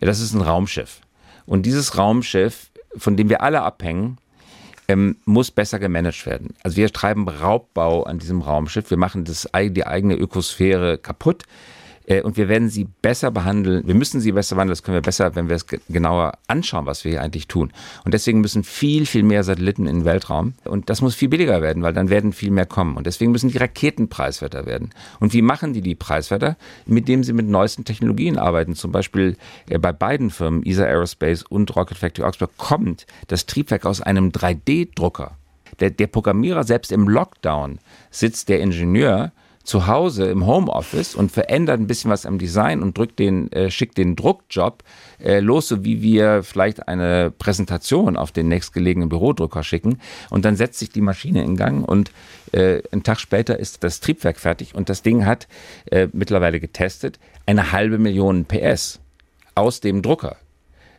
[SPEAKER 3] Das ist ein Raumschiff. Und dieses Raumschiff, von dem wir alle abhängen, ähm, muss besser gemanagt werden. Also wir treiben Raubbau an diesem Raumschiff. Wir machen das, die eigene Ökosphäre kaputt. Äh, und wir werden sie besser behandeln. Wir müssen sie besser behandeln. Das können wir besser, wenn wir es genauer anschauen, was wir hier eigentlich tun. Und deswegen müssen viel, viel mehr Satelliten in den Weltraum. Und das muss viel billiger werden, weil dann werden viel mehr kommen. Und deswegen müssen die Raketen preiswerter werden. Und wie machen die die preiswerter? Indem sie mit neuesten Technologien arbeiten. Zum Beispiel äh, bei beiden Firmen, ESA Aerospace und Rocket Factory Augsburg, kommt das Triebwerk aus einem 3D-Drucker. Der, der Programmierer selbst im Lockdown sitzt der Ingenieur zu Hause im Homeoffice und verändert ein bisschen was am Design und drückt den, äh, schickt den Druckjob äh, los, so wie wir vielleicht eine Präsentation auf den nächstgelegenen Bürodrucker schicken. Und dann setzt sich die Maschine in Gang und äh, einen Tag später ist das Triebwerk fertig und das Ding hat äh, mittlerweile getestet eine halbe Million PS aus dem Drucker.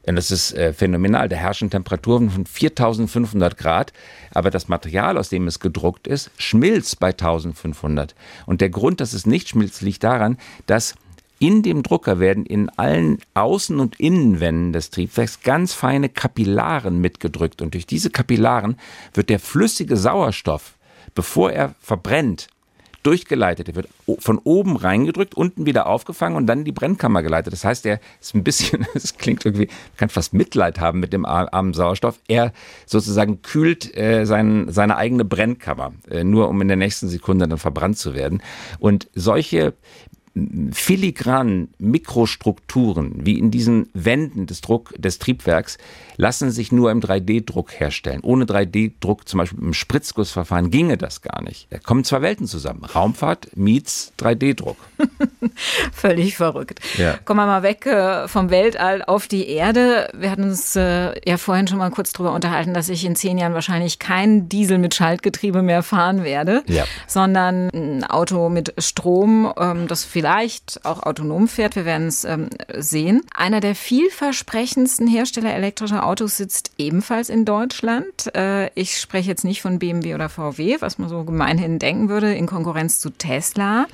[SPEAKER 3] Und das ist äh, phänomenal. Da herrschen Temperaturen von 4500 Grad, aber das Material, aus dem es gedruckt ist, schmilzt bei 1500. Und der Grund, dass es nicht schmilzt, liegt daran, dass in dem Drucker werden in allen Außen- und Innenwänden des Triebwerks ganz feine Kapillaren mitgedrückt. Und durch diese Kapillaren wird der flüssige Sauerstoff bevor er verbrennt, durchgeleitet. Er wird von oben reingedrückt, unten wieder aufgefangen und dann in die Brennkammer geleitet. Das heißt, er ist ein bisschen, es klingt irgendwie, man kann fast Mitleid haben mit dem armen Sauerstoff. Er sozusagen kühlt äh, sein, seine eigene Brennkammer, äh, nur um in der nächsten Sekunde dann verbrannt zu werden. Und solche filigranen Mikrostrukturen, wie in diesen Wänden des Druck des Triebwerks, lassen sich nur im 3D-Druck herstellen. Ohne 3D-Druck, zum Beispiel im Spritzgussverfahren, ginge das gar nicht. Da kommen zwei Welten zusammen. Raumfahrt meets 3D-Druck.
[SPEAKER 2] Völlig verrückt. Ja. Kommen wir mal weg äh, vom Weltall auf die Erde. Wir hatten uns äh, ja vorhin schon mal kurz darüber unterhalten, dass ich in zehn Jahren wahrscheinlich kein Diesel mit Schaltgetriebe mehr fahren werde, ja. sondern ein Auto mit Strom, ähm, das vielleicht auch autonom fährt. Wir werden es ähm, sehen. Einer der vielversprechendsten Hersteller elektrischer Autos sitzt ebenfalls in Deutschland. Äh, ich spreche jetzt nicht von BMW oder VW, was man so gemeinhin denken würde, in Konkurrenz zu Tesla,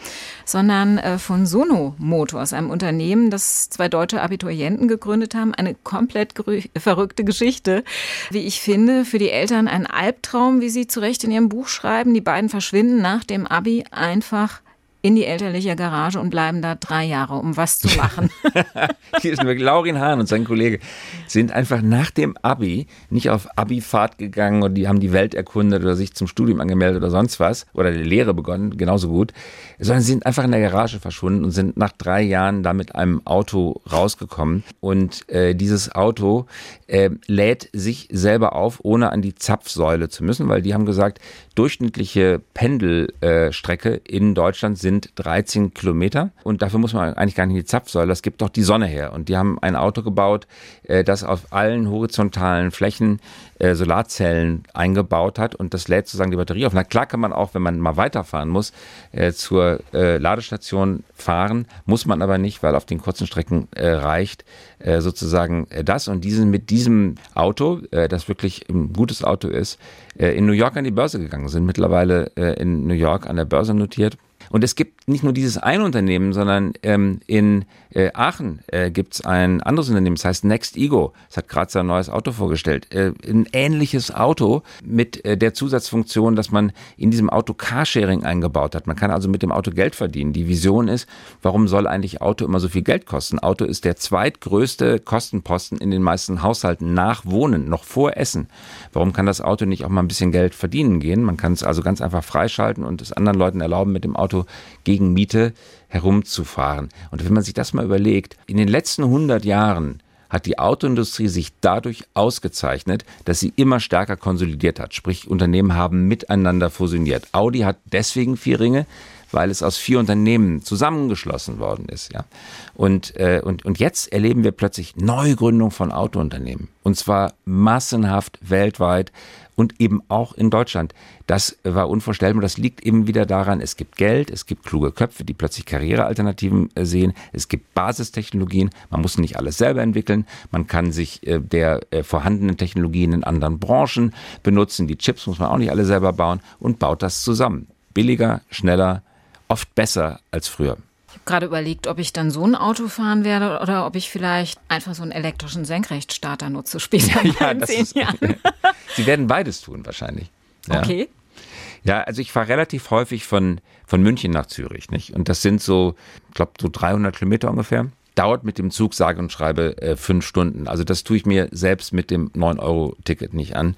[SPEAKER 2] sondern äh, von Sono Motors, einem Unternehmen, das zwei deutsche Abiturienten gegründet haben. Eine komplett verrückte Geschichte, wie ich finde. Für die Eltern ein Albtraum, wie sie zu Recht in ihrem Buch schreiben. Die beiden verschwinden nach dem Abi einfach in die elterliche Garage und bleiben da drei Jahre, um was zu machen.
[SPEAKER 3] Hier ist wirklich Laurin Hahn und sein Kollege sind einfach nach dem Abi nicht auf Abi-Fahrt gegangen und die haben die Welt erkundet oder sich zum Studium angemeldet oder sonst was oder die Lehre begonnen, genauso gut, sondern sie sind einfach in der Garage verschwunden und sind nach drei Jahren da mit einem Auto rausgekommen. Und äh, dieses Auto äh, lädt sich selber auf, ohne an die Zapfsäule zu müssen, weil die haben gesagt, durchschnittliche Pendelstrecke in Deutschland sind 13 Kilometer und dafür muss man eigentlich gar nicht in die Zapfsäule, das gibt doch die Sonne her. Und die haben ein Auto gebaut, äh, das auf allen horizontalen Flächen äh, Solarzellen eingebaut hat und das lädt sozusagen die Batterie auf. Na klar kann man auch, wenn man mal weiterfahren muss, äh, zur Ladestation fahren, muss man aber nicht, weil auf den kurzen Strecken reicht sozusagen das. Und diesen mit diesem Auto, das wirklich ein gutes Auto ist, in New York an die Börse gegangen sind, mittlerweile in New York an der Börse notiert. Und es gibt nicht nur dieses ein Unternehmen, sondern ähm, in äh, Aachen äh, gibt es ein anderes Unternehmen, das heißt Next Ego. Es hat gerade sein neues Auto vorgestellt. Äh, ein ähnliches Auto mit äh, der Zusatzfunktion, dass man in diesem Auto Carsharing eingebaut hat. Man kann also mit dem Auto Geld verdienen. Die Vision ist, warum soll eigentlich Auto immer so viel Geld kosten? Auto ist der zweitgrößte Kostenposten in den meisten Haushalten nach Wohnen, noch vor Essen. Warum kann das Auto nicht auch mal ein bisschen Geld verdienen gehen? Man kann es also ganz einfach freischalten und es anderen Leuten erlauben, mit dem Auto gegen Miete herumzufahren. Und wenn man sich das mal überlegt, in den letzten 100 Jahren hat die Autoindustrie sich dadurch ausgezeichnet, dass sie immer stärker konsolidiert hat. Sprich, Unternehmen haben miteinander fusioniert. Audi hat deswegen vier Ringe, weil es aus vier Unternehmen zusammengeschlossen worden ist. Ja. Und, äh, und, und jetzt erleben wir plötzlich Neugründung von Autounternehmen. Und zwar massenhaft weltweit und eben auch in Deutschland. Das war unvorstellbar. Das liegt eben wieder daran, es gibt Geld, es gibt kluge Köpfe, die plötzlich Karrierealternativen äh, sehen, es gibt Basistechnologien, man muss nicht alles selber entwickeln, man kann sich äh, der äh, vorhandenen Technologien in anderen Branchen benutzen, die Chips muss man auch nicht alle selber bauen und baut das zusammen. Billiger, schneller, oft besser als früher
[SPEAKER 2] gerade überlegt, ob ich dann so ein Auto fahren werde oder ob ich vielleicht einfach so einen elektrischen Senkrechtstarter nutze später ja, in zehn Jahren.
[SPEAKER 3] Sie werden beides tun wahrscheinlich.
[SPEAKER 2] Ja. Okay.
[SPEAKER 3] Ja, also ich fahre relativ häufig von, von München nach Zürich, nicht? Und das sind so, ich glaube, so 300 Kilometer ungefähr. Dauert mit dem Zug, sage und schreibe, äh, fünf Stunden. Also das tue ich mir selbst mit dem 9-Euro-Ticket nicht an.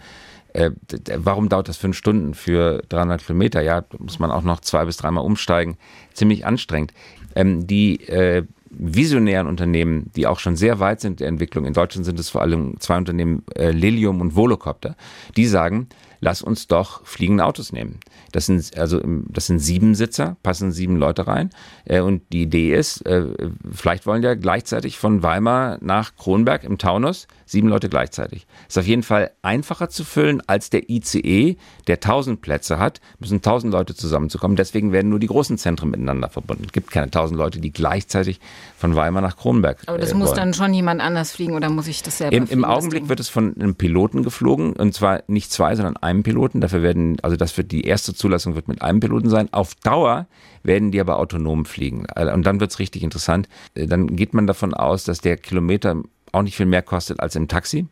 [SPEAKER 3] Äh, warum dauert das fünf Stunden für 300 Kilometer? Ja, muss man auch noch zwei bis dreimal umsteigen. Ziemlich anstrengend. Ähm, die äh, visionären Unternehmen, die auch schon sehr weit sind in der Entwicklung, in Deutschland sind es vor allem zwei Unternehmen, äh, Lilium und Volocopter, die sagen, lass uns doch fliegende Autos nehmen. Das sind also das sind sieben Sitzer, passen sieben Leute rein. Äh, und die Idee ist, äh, vielleicht wollen ja gleichzeitig von Weimar nach Kronberg im Taunus sieben Leute gleichzeitig. Ist auf jeden Fall einfacher zu füllen als der ICE, der 1000 Plätze hat, müssen 1000 Leute zusammenzukommen. Deswegen werden nur die großen Zentren miteinander verbunden. Es gibt keine 1000 Leute, die gleichzeitig von Weimar nach Kronberg.
[SPEAKER 2] Aber das äh, muss dann schon jemand anders fliegen oder muss ich das selber
[SPEAKER 3] Im, Im Augenblick wird es von einem Piloten geflogen und zwar nicht zwei, sondern einem Piloten. Dafür werden, also das wird die erste Zulassung wird mit einem Piloten sein. Auf Dauer werden die aber autonom fliegen. Und dann wird es richtig interessant. Äh, dann geht man davon aus, dass der Kilometer auch nicht viel mehr kostet als im Taxi.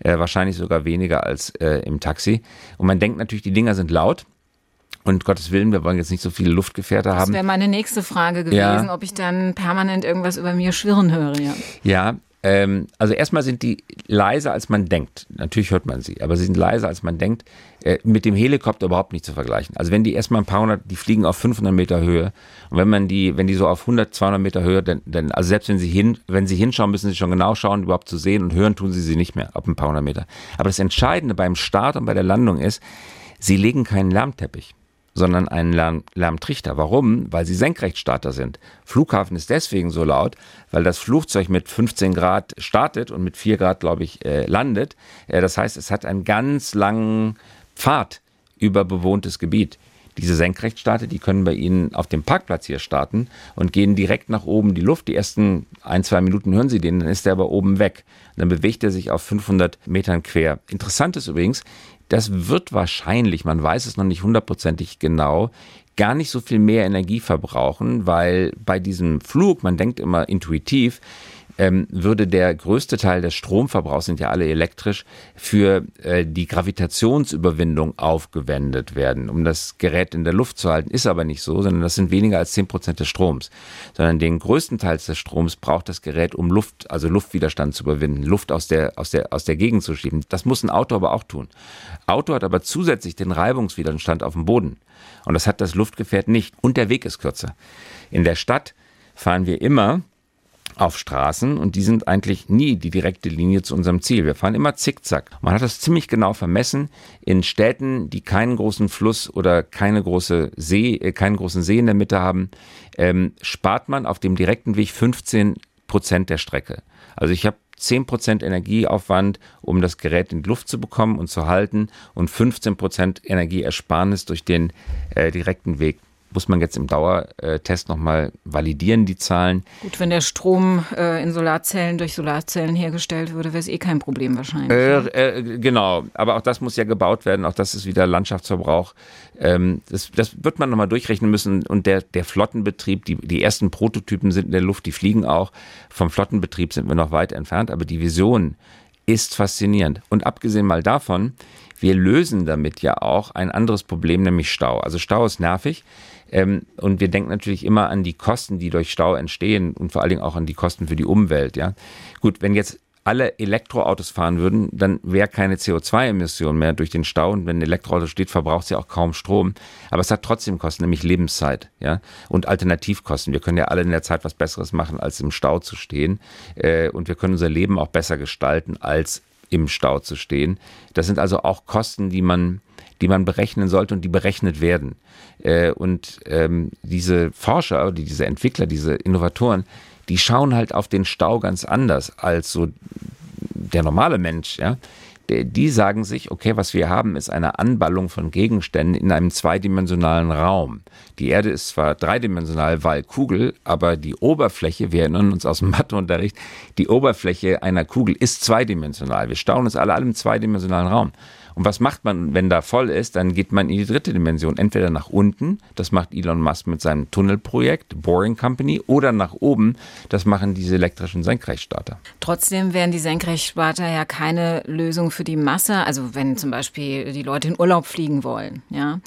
[SPEAKER 3] Äh, wahrscheinlich sogar weniger als äh, im Taxi. Und man denkt natürlich, die Dinger sind laut. Und Gottes Willen, wir wollen jetzt nicht so viele Luftgefährte
[SPEAKER 2] das
[SPEAKER 3] haben.
[SPEAKER 2] Das wäre meine nächste Frage gewesen, ja. ob ich dann permanent irgendwas über mir schwirren höre. Ja,
[SPEAKER 3] ja ähm, also erstmal sind die leiser, als man denkt. Natürlich hört man sie, aber sie sind leiser, als man denkt. Äh, mit dem Helikopter überhaupt nicht zu vergleichen. Also wenn die erstmal ein paar hundert, die fliegen auf 500 Meter Höhe und wenn man die, wenn die so auf 100, 200 Meter Höhe, dann, dann also selbst wenn sie hin, wenn sie hinschauen, müssen sie schon genau schauen, überhaupt zu sehen und hören tun sie sie nicht mehr ab ein paar hundert Meter. Aber das Entscheidende beim Start und bei der Landung ist, sie legen keinen Lärmteppich sondern einen Lärm Lärmtrichter. Warum? Weil sie Senkrechtstarter sind. Flughafen ist deswegen so laut, weil das Flugzeug mit 15 Grad startet und mit 4 Grad, glaube ich, äh, landet. Äh, das heißt, es hat einen ganz langen Pfad über bewohntes Gebiet. Diese Senkrechtstarter, die können bei Ihnen auf dem Parkplatz hier starten und gehen direkt nach oben die Luft. Die ersten ein, zwei Minuten hören Sie den, dann ist er aber oben weg. Dann bewegt er sich auf 500 Metern quer. Interessant ist übrigens, das wird wahrscheinlich, man weiß es noch nicht hundertprozentig genau, gar nicht so viel mehr Energie verbrauchen, weil bei diesem Flug, man denkt immer intuitiv, ähm, würde der größte Teil des Stromverbrauchs, sind ja alle elektrisch, für äh, die Gravitationsüberwindung aufgewendet werden, um das Gerät in der Luft zu halten. Ist aber nicht so, sondern das sind weniger als 10 Prozent des Stroms. Sondern den größten Teil des Stroms braucht das Gerät, um Luft, also Luftwiderstand zu überwinden, Luft aus der, aus der, aus der Gegend zu schieben. Das muss ein Auto aber auch tun. Auto hat aber zusätzlich den Reibungswiderstand auf dem Boden. Und das hat das Luftgefährt nicht. Und der Weg ist kürzer. In der Stadt fahren wir immer auf Straßen und die sind eigentlich nie die direkte Linie zu unserem Ziel. Wir fahren immer zickzack. Man hat das ziemlich genau vermessen. In Städten, die keinen großen Fluss oder keine große See, äh, keinen großen See in der Mitte haben, ähm, spart man auf dem direkten Weg 15 Prozent der Strecke. Also ich habe 10% Energieaufwand, um das Gerät in die Luft zu bekommen und zu halten und 15% Energieersparnis durch den äh, direkten Weg muss man jetzt im Dauertest nochmal validieren, die Zahlen.
[SPEAKER 2] Gut, wenn der Strom äh, in Solarzellen durch Solarzellen hergestellt würde, wäre es eh kein Problem wahrscheinlich.
[SPEAKER 3] Äh, äh, genau, aber auch das muss ja gebaut werden, auch das ist wieder Landschaftsverbrauch. Ähm, das, das, wird man nochmal durchrechnen müssen und der, der Flottenbetrieb, die, die ersten Prototypen sind in der Luft, die fliegen auch. Vom Flottenbetrieb sind wir noch weit entfernt, aber die Vision ist faszinierend. Und abgesehen mal davon, wir lösen damit ja auch ein anderes Problem, nämlich Stau. Also Stau ist nervig. Ähm, und wir denken natürlich immer an die Kosten, die durch Stau entstehen und vor allen Dingen auch an die Kosten für die Umwelt. Ja, gut, wenn jetzt alle Elektroautos fahren würden, dann wäre keine CO2-Emission mehr durch den Stau. Und wenn ein Elektroauto steht, verbraucht es ja auch kaum Strom. Aber es hat trotzdem Kosten, nämlich Lebenszeit, ja, und Alternativkosten. Wir können ja alle in der Zeit was Besseres machen, als im Stau zu stehen. Äh, und wir können unser Leben auch besser gestalten, als im Stau zu stehen. Das sind also auch Kosten, die man, die man berechnen sollte und die berechnet werden. Äh, und ähm, diese Forscher, diese Entwickler, diese Innovatoren, die schauen halt auf den Stau ganz anders als so der normale Mensch, ja die sagen sich, okay, was wir haben, ist eine Anballung von Gegenständen in einem zweidimensionalen Raum. Die Erde ist zwar dreidimensional, weil Kugel, aber die Oberfläche, wir erinnern uns aus dem Matheunterricht, die Oberfläche einer Kugel ist zweidimensional. Wir staunen uns alle, alle im zweidimensionalen Raum. Und was macht man, wenn da voll ist? Dann geht man in die dritte Dimension. Entweder nach unten, das macht Elon Musk mit seinem Tunnelprojekt, Boring Company, oder nach oben, das machen diese elektrischen Senkrechtstarter.
[SPEAKER 2] Trotzdem wären die Senkrechtstarter ja keine Lösung für die Masse. Also wenn zum Beispiel die Leute in Urlaub fliegen wollen. Ja,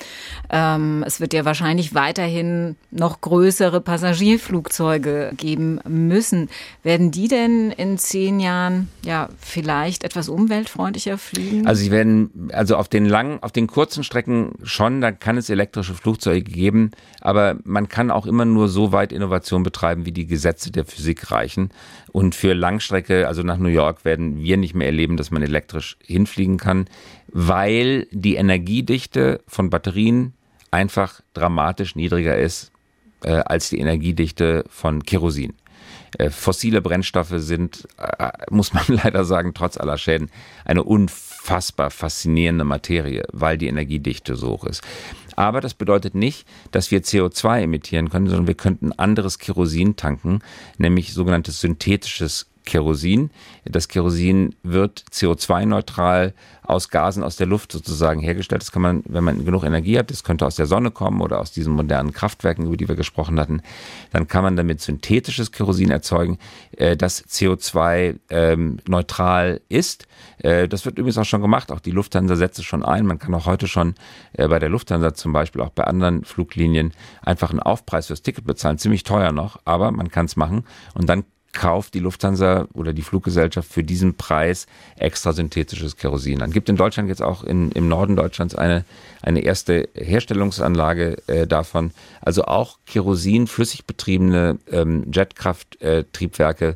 [SPEAKER 2] ähm, es wird ja wahrscheinlich weiterhin noch größere Passagierflugzeuge geben müssen. Werden die denn in zehn Jahren ja vielleicht etwas umweltfreundlicher fliegen?
[SPEAKER 3] Also sie werden also auf den langen, auf den kurzen Strecken schon, da kann es elektrische Flugzeuge geben, aber man kann auch immer nur so weit Innovation betreiben, wie die Gesetze der Physik reichen. Und für Langstrecke, also nach New York, werden wir nicht mehr erleben, dass man elektrisch hinfliegen kann, weil die Energiedichte von Batterien einfach dramatisch niedriger ist äh, als die Energiedichte von Kerosin. Äh, fossile Brennstoffe sind, äh, muss man leider sagen, trotz aller Schäden, eine unfassbar faszinierende Materie, weil die Energiedichte so hoch ist. Aber das bedeutet nicht, dass wir CO2 emittieren können, sondern wir könnten anderes Kerosin tanken, nämlich sogenanntes synthetisches Kerosin. Das Kerosin wird CO2-neutral aus Gasen aus der Luft sozusagen hergestellt. Das kann man, wenn man genug Energie hat, das könnte aus der Sonne kommen oder aus diesen modernen Kraftwerken, über die wir gesprochen hatten, dann kann man damit synthetisches Kerosin erzeugen, äh, das CO2-neutral ähm, ist. Äh, das wird übrigens auch schon gemacht. Auch die Lufthansa setzt es schon ein. Man kann auch heute schon äh, bei der Lufthansa zum Beispiel, auch bei anderen Fluglinien, einfach einen Aufpreis fürs Ticket bezahlen. Ziemlich teuer noch, aber man kann es machen. Und dann kauft die Lufthansa oder die Fluggesellschaft für diesen Preis extra synthetisches Kerosin an. Gibt in Deutschland jetzt auch in, im Norden Deutschlands eine, eine erste Herstellungsanlage äh, davon. Also auch Kerosin, flüssig betriebene ähm, Jetkrafttriebwerke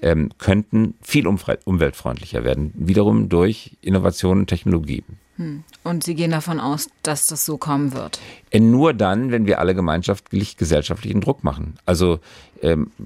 [SPEAKER 3] äh, ähm, könnten viel umweltfreundlicher werden. Wiederum durch Innovation und Technologie.
[SPEAKER 2] Hm. Und Sie gehen davon aus, dass das so kommen wird?
[SPEAKER 3] Äh, nur dann, wenn wir alle gemeinschaftlich gesellschaftlichen Druck machen. Also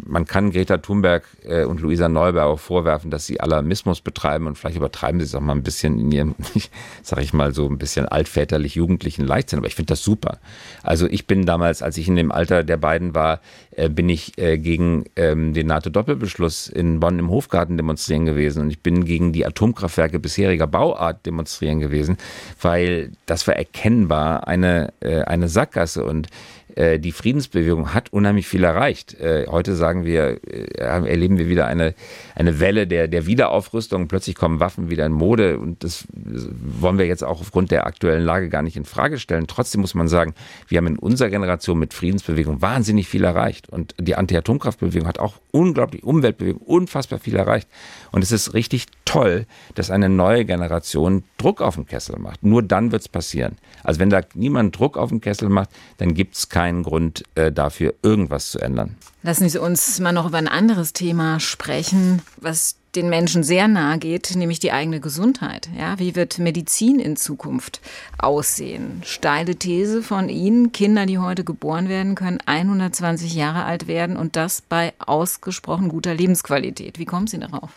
[SPEAKER 3] man kann Greta Thunberg äh, und Luisa Neubauer vorwerfen, dass sie Alarmismus betreiben und vielleicht übertreiben sie es auch mal ein bisschen in ihrem, sag ich mal so ein bisschen altväterlich jugendlichen Leichtsinn. Aber ich finde das super. Also ich bin damals, als ich in dem Alter der beiden war, äh, bin ich äh, gegen ähm, den NATO-Doppelbeschluss in Bonn im Hofgarten demonstrieren gewesen und ich bin gegen die Atomkraftwerke bisheriger Bauart demonstrieren gewesen, weil das war erkennbar eine, eine Sackgasse und äh, die Friedensbewegung hat unheimlich viel erreicht. Äh, heute sagen wir, äh, erleben wir wieder eine, eine Welle der, der Wiederaufrüstung. Plötzlich kommen Waffen wieder in Mode und das wollen wir jetzt auch aufgrund der aktuellen Lage gar nicht in Frage stellen. Trotzdem muss man sagen, wir haben in unserer Generation mit Friedensbewegung wahnsinnig viel erreicht und die Anti-Atomkraftbewegung hat auch unglaublich, Umweltbewegung unfassbar viel erreicht. Und es ist richtig toll, dass eine neue Generation Druck auf den Kessel macht. Nur dann wird es passieren. Also wenn da niemand Druck auf den Kessel macht, dann gibt es keinen Grund äh, dafür, irgendwas zu ändern.
[SPEAKER 2] Lassen Sie uns mal noch über ein anderes Thema sprechen, was den Menschen sehr nahe geht, nämlich die eigene Gesundheit. Ja, wie wird Medizin in Zukunft aussehen? Steile These von Ihnen, Kinder, die heute geboren werden, können 120 Jahre alt werden und das bei ausgesprochen guter Lebensqualität. Wie kommen Sie darauf?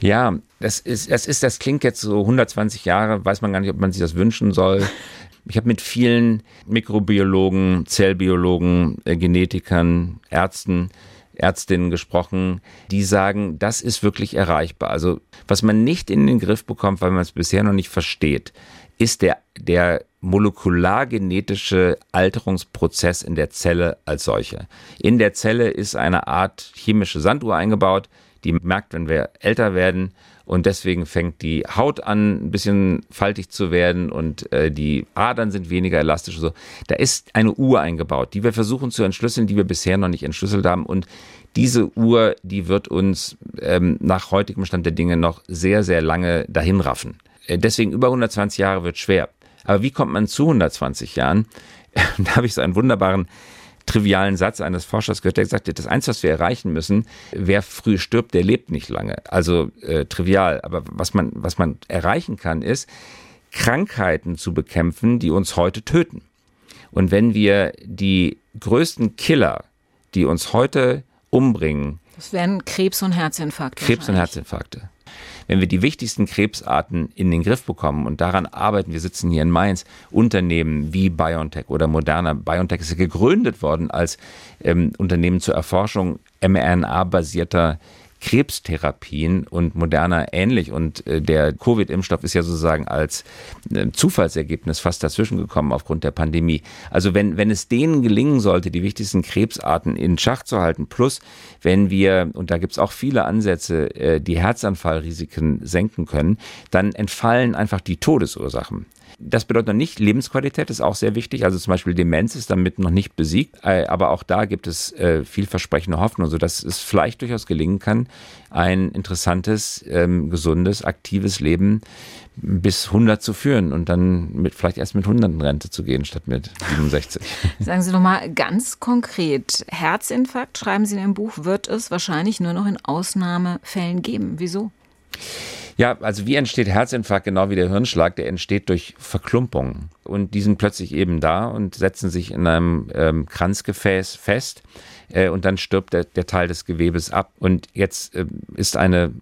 [SPEAKER 3] Ja, das ist, das ist, das klingt jetzt so 120 Jahre, weiß man gar nicht, ob man sich das wünschen soll. Ich habe mit vielen Mikrobiologen, Zellbiologen, äh, Genetikern, Ärzten, Ärztinnen gesprochen, die sagen, das ist wirklich erreichbar. Also was man nicht in den Griff bekommt, weil man es bisher noch nicht versteht, ist der, der molekulargenetische Alterungsprozess in der Zelle als solche. In der Zelle ist eine Art chemische Sanduhr eingebaut, die merkt, wenn wir älter werden und deswegen fängt die Haut an, ein bisschen faltig zu werden und äh, die Adern sind weniger elastisch. So. Da ist eine Uhr eingebaut, die wir versuchen zu entschlüsseln, die wir bisher noch nicht entschlüsselt haben. Und diese Uhr, die wird uns ähm, nach heutigem Stand der Dinge noch sehr, sehr lange dahin raffen. Äh, deswegen über 120 Jahre wird schwer. Aber wie kommt man zu 120 Jahren? da habe ich so einen wunderbaren trivialen Satz eines Forschers gehört, der gesagt hat, das Einzige, was wir erreichen müssen, wer früh stirbt, der lebt nicht lange. Also äh, trivial. Aber was man, was man erreichen kann, ist, Krankheiten zu bekämpfen, die uns heute töten. Und wenn wir die größten Killer, die uns heute umbringen,
[SPEAKER 2] das wären Krebs und Herzinfarkte.
[SPEAKER 3] Krebs und Herzinfarkte wenn wir die wichtigsten Krebsarten in den Griff bekommen. Und daran arbeiten, wir sitzen hier in Mainz, Unternehmen wie BioNTech oder Moderna, BioNTech ist ja gegründet worden als ähm, Unternehmen zur Erforschung mRNA-basierter Krebstherapien und moderner ähnlich. Und äh, der Covid-Impfstoff ist ja sozusagen als äh, Zufallsergebnis fast dazwischen gekommen aufgrund der Pandemie. Also wenn, wenn es denen gelingen sollte, die wichtigsten Krebsarten in Schach zu halten, plus wenn wir, und da gibt es auch viele Ansätze, äh, die Herzanfallrisiken senken können, dann entfallen einfach die Todesursachen. Das bedeutet noch nicht, Lebensqualität ist auch sehr wichtig. Also zum Beispiel Demenz ist damit noch nicht besiegt. Äh, aber auch da gibt es äh, vielversprechende Hoffnung, sodass es vielleicht durchaus gelingen kann, ein interessantes, ähm, gesundes, aktives Leben bis 100 zu führen und dann mit, vielleicht erst mit 100 in Rente zu gehen, statt mit 67.
[SPEAKER 2] Sagen Sie doch mal ganz konkret, Herzinfarkt, schreiben Sie in Ihrem Buch, wird es wahrscheinlich nur noch in Ausnahmefällen geben. Wieso?
[SPEAKER 3] Ja, also wie entsteht Herzinfarkt genau wie der Hirnschlag? Der entsteht durch Verklumpungen. Und die sind plötzlich eben da und setzen sich in einem ähm, Kranzgefäß fest. Äh, und dann stirbt der, der, Teil des Gewebes ab. Und jetzt äh, ist eine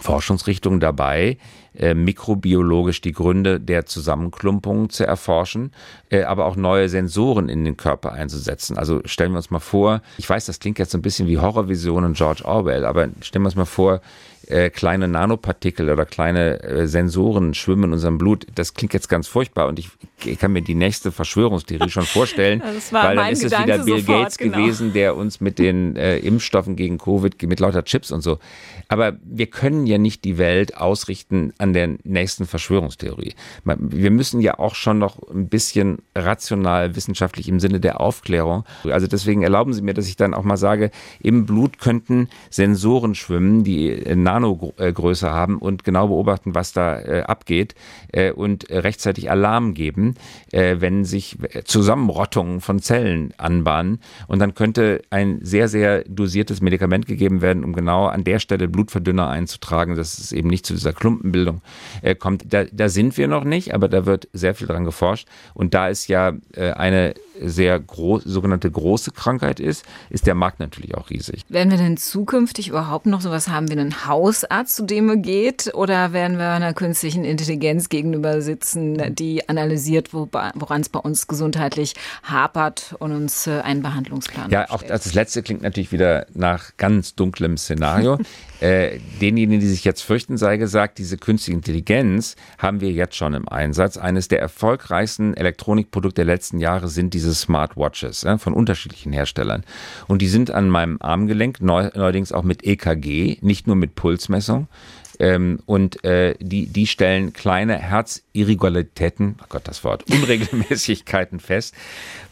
[SPEAKER 3] Forschungsrichtung dabei, äh, mikrobiologisch die Gründe der Zusammenklumpung zu erforschen, äh, aber auch neue Sensoren in den Körper einzusetzen. Also stellen wir uns mal vor, ich weiß, das klingt jetzt so ein bisschen wie Horrorvisionen George Orwell, aber stellen wir uns mal vor, äh, kleine Nanopartikel oder kleine äh, Sensoren schwimmen in unserem Blut. Das klingt jetzt ganz furchtbar und ich, ich kann mir die nächste Verschwörungstheorie schon vorstellen, weil dann ist Gedanke es wieder Bill sofort, Gates genau. gewesen, der uns mit den äh, Impfstoffen gegen Covid, mit lauter Chips und so. Aber wir können ja nicht die Welt ausrichten an der nächsten Verschwörungstheorie. Wir müssen ja auch schon noch ein bisschen rational, wissenschaftlich im Sinne der Aufklärung. Also deswegen erlauben Sie mir, dass ich dann auch mal sage, im Blut könnten Sensoren schwimmen, die Nanogröße haben und genau beobachten, was da äh, abgeht äh, und rechtzeitig Alarm geben, äh, wenn sich Zusammenrottungen von Zellen anbahnen. Und dann könnte ein sehr, sehr dosiertes Medikament gegeben werden, um genau an der Stelle Blutverdünner einzutragen, dass es eben nicht zu dieser Klumpenbildung äh, kommt. Da, da sind wir noch nicht, aber da wird sehr viel dran geforscht. Und da ist ja äh, eine sehr groß, sogenannte große Krankheit ist, ist der Markt natürlich auch riesig.
[SPEAKER 2] Werden wir denn zukünftig überhaupt noch sowas haben wie einen Hausarzt, zu dem er geht? Oder werden wir einer künstlichen Intelligenz gegenüber sitzen, die analysiert, woran es bei uns gesundheitlich hapert und uns äh, einen Behandlungsplan
[SPEAKER 3] Ja, auch das letzte klingt natürlich wieder nach ganz dunklem Szenario. äh, denjenigen, die sich jetzt fürchten, sei gesagt, diese künstliche Intelligenz haben wir jetzt schon im Einsatz. Eines der erfolgreichsten Elektronikprodukte der letzten Jahre sind diese Smartwatches ja, von unterschiedlichen Herstellern. Und die sind an meinem Armgelenk, neu, neuerdings auch mit EKG, nicht nur mit Pulsmessung. Ähm, und äh, die, die stellen kleine Herzirregularitäten, oh Gott, das Wort, Unregelmäßigkeiten fest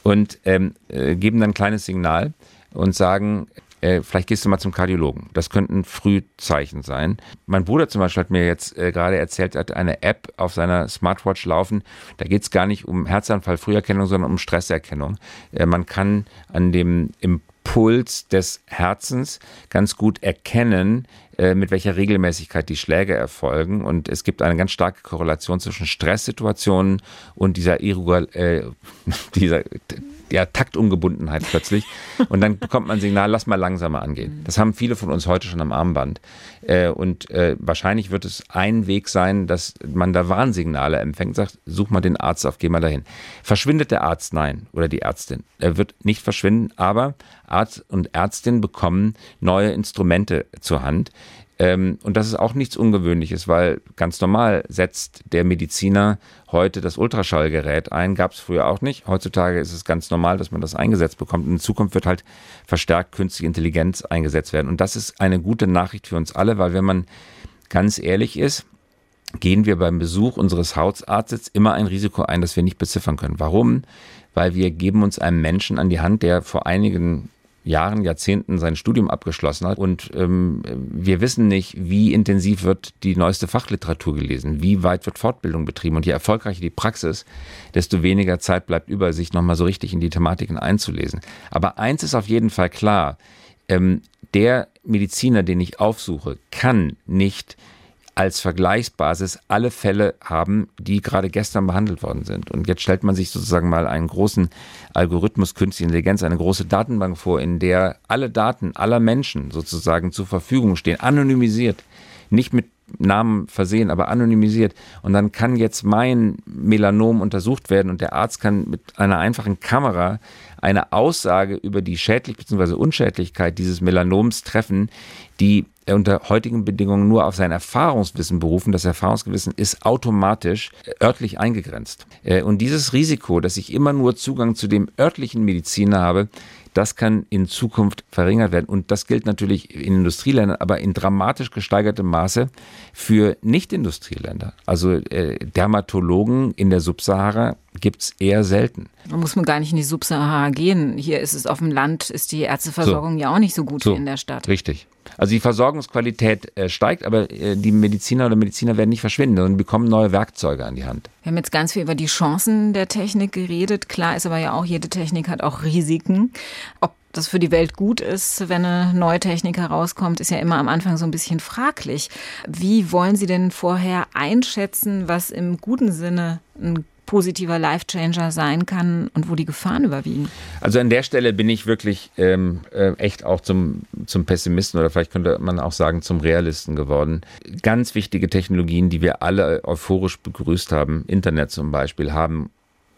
[SPEAKER 3] und ähm, äh, geben dann ein kleines Signal und sagen, äh, vielleicht gehst du mal zum Kardiologen. Das könnten Frühzeichen sein. Mein Bruder zum Beispiel hat mir jetzt äh, gerade erzählt, er hat eine App auf seiner Smartwatch laufen. Da geht es gar nicht um Herzanfall, Früherkennung, sondern um Stresserkennung. Äh, man kann an dem Impuls des Herzens ganz gut erkennen, äh, mit welcher Regelmäßigkeit die Schläge erfolgen. Und es gibt eine ganz starke Korrelation zwischen Stresssituationen und dieser, Irregular, äh, dieser ja, Taktungebundenheit plötzlich. Und dann bekommt man ein Signal, lass mal langsamer angehen. Das haben viele von uns heute schon am Armband. Äh, und äh, wahrscheinlich wird es ein Weg sein, dass man da Warnsignale empfängt, sagt, such mal den Arzt auf, geh mal dahin. Verschwindet der Arzt? Nein. Oder die Ärztin. Er wird nicht verschwinden, aber Arzt und Ärztin bekommen neue Instrumente zur Hand, ähm, und das ist auch nichts Ungewöhnliches, weil ganz normal setzt der Mediziner heute das Ultraschallgerät ein. Gab es früher auch nicht. Heutzutage ist es ganz normal, dass man das eingesetzt bekommt. In Zukunft wird halt verstärkt künstliche Intelligenz eingesetzt werden. Und das ist eine gute Nachricht für uns alle, weil wenn man ganz ehrlich ist, gehen wir beim Besuch unseres Hausarztes immer ein Risiko ein, das wir nicht beziffern können. Warum? Weil wir geben uns einem Menschen an die Hand, der vor einigen Jahren, Jahrzehnten sein Studium abgeschlossen hat. Und ähm, wir wissen nicht, wie intensiv wird die neueste Fachliteratur gelesen, wie weit wird Fortbildung betrieben. Und je erfolgreicher die Praxis, desto weniger Zeit bleibt über, sich nochmal so richtig in die Thematiken einzulesen. Aber eins ist auf jeden Fall klar, ähm, der Mediziner, den ich aufsuche, kann nicht als Vergleichsbasis alle Fälle haben, die gerade gestern behandelt worden sind. Und jetzt stellt man sich sozusagen mal einen großen Algorithmus künstliche Intelligenz, eine große Datenbank vor, in der alle Daten aller Menschen sozusagen zur Verfügung stehen, anonymisiert, nicht mit Namen versehen, aber anonymisiert. Und dann kann jetzt mein Melanom untersucht werden und der Arzt kann mit einer einfachen Kamera eine Aussage über die Schädlich- bzw. Unschädlichkeit dieses Melanoms treffen, die unter heutigen Bedingungen nur auf sein Erfahrungswissen berufen. Das Erfahrungsgewissen ist automatisch örtlich eingegrenzt. Äh, und dieses Risiko, dass ich immer nur Zugang zu dem örtlichen Mediziner habe, das kann in Zukunft verringert werden. Und das gilt natürlich in Industrieländern, aber in dramatisch gesteigertem Maße für Nicht-Industrieländer. Also äh, Dermatologen in der Subsahara gibt es eher selten.
[SPEAKER 2] Da muss man gar nicht in die Subsahara gehen. Hier ist es auf dem Land, ist die Ärzteversorgung so. ja auch nicht so gut so. wie in der Stadt.
[SPEAKER 3] Richtig. Also die Versorgungsqualität äh, steigt, aber äh, die Mediziner oder Mediziner werden nicht verschwinden, sondern bekommen neue Werkzeuge an die Hand.
[SPEAKER 2] Wir haben jetzt ganz viel über die Chancen der Technik geredet. Klar ist aber ja auch, jede Technik hat auch Risiken. Ob das für die Welt gut ist, wenn eine neue Technik herauskommt, ist ja immer am Anfang so ein bisschen fraglich. Wie wollen Sie denn vorher einschätzen, was im guten Sinne ein positiver Life-Changer sein kann und wo die Gefahren überwiegen?
[SPEAKER 3] Also an der Stelle bin ich wirklich ähm, äh, echt auch zum, zum Pessimisten oder vielleicht könnte man auch sagen zum Realisten geworden. Ganz wichtige Technologien, die wir alle euphorisch begrüßt haben, Internet zum Beispiel, haben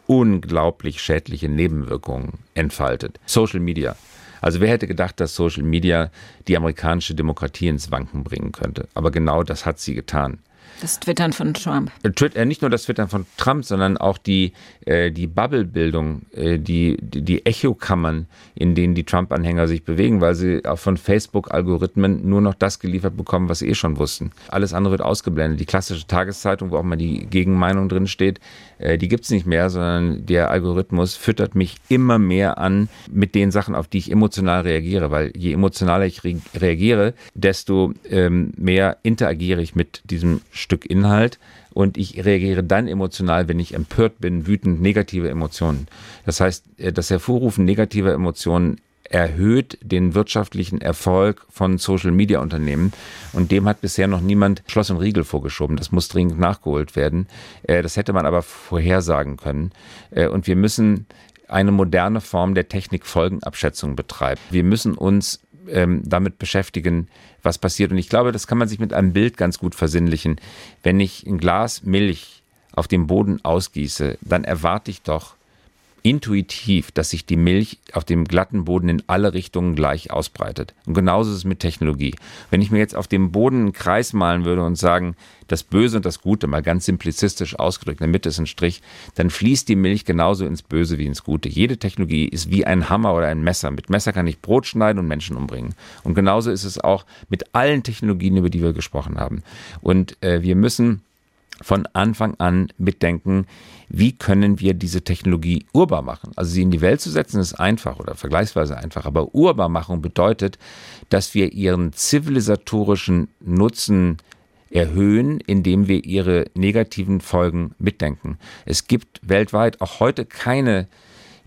[SPEAKER 3] unglaublich schädliche Nebenwirkungen entfaltet. Social Media. Also wer hätte gedacht, dass Social Media die amerikanische Demokratie ins Wanken bringen könnte? Aber genau das hat sie getan.
[SPEAKER 2] Das Twittern von Trump.
[SPEAKER 3] Äh, nicht nur das Twittern von Trump, sondern auch die, äh, die Bubble-Bildung, äh, die, die, Echokammern, in denen die Trump-Anhänger sich bewegen, weil sie auch von Facebook-Algorithmen nur noch das geliefert bekommen, was sie eh schon wussten. Alles andere wird ausgeblendet. Die klassische Tageszeitung, wo auch mal die Gegenmeinung drin steht, äh, die gibt es nicht mehr, sondern der Algorithmus füttert mich immer mehr an mit den Sachen, auf die ich emotional reagiere, weil je emotionaler ich re reagiere, desto ähm, mehr interagiere ich mit diesem Stück Inhalt und ich reagiere dann emotional, wenn ich empört bin, wütend, negative Emotionen. Das heißt, äh, das Hervorrufen negativer Emotionen erhöht den wirtschaftlichen Erfolg von Social-Media-Unternehmen. Und dem hat bisher noch niemand Schloss und Riegel vorgeschoben. Das muss dringend nachgeholt werden. Äh, das hätte man aber vorhersagen können. Äh, und wir müssen eine moderne Form der Technikfolgenabschätzung betreiben. Wir müssen uns ähm, damit beschäftigen, was passiert. Und ich glaube, das kann man sich mit einem Bild ganz gut versinnlichen. Wenn ich ein Glas Milch auf dem Boden ausgieße, dann erwarte ich doch, intuitiv, dass sich die Milch auf dem glatten Boden in alle Richtungen gleich ausbreitet. Und genauso ist es mit Technologie. Wenn ich mir jetzt auf dem Boden einen Kreis malen würde und sagen, das Böse und das Gute, mal ganz simplizistisch ausgedrückt, in der Mitte ist ein Strich, dann fließt die Milch genauso ins Böse wie ins Gute. Jede Technologie ist wie ein Hammer oder ein Messer. Mit Messer kann ich Brot schneiden und Menschen umbringen. Und genauso ist es auch mit allen Technologien, über die wir gesprochen haben. Und äh, wir müssen von Anfang an mitdenken, wie können wir diese Technologie urbar machen. Also sie in die Welt zu setzen ist einfach oder vergleichsweise einfach, aber Urbarmachung bedeutet, dass wir ihren zivilisatorischen Nutzen erhöhen, indem wir ihre negativen Folgen mitdenken. Es gibt weltweit auch heute keine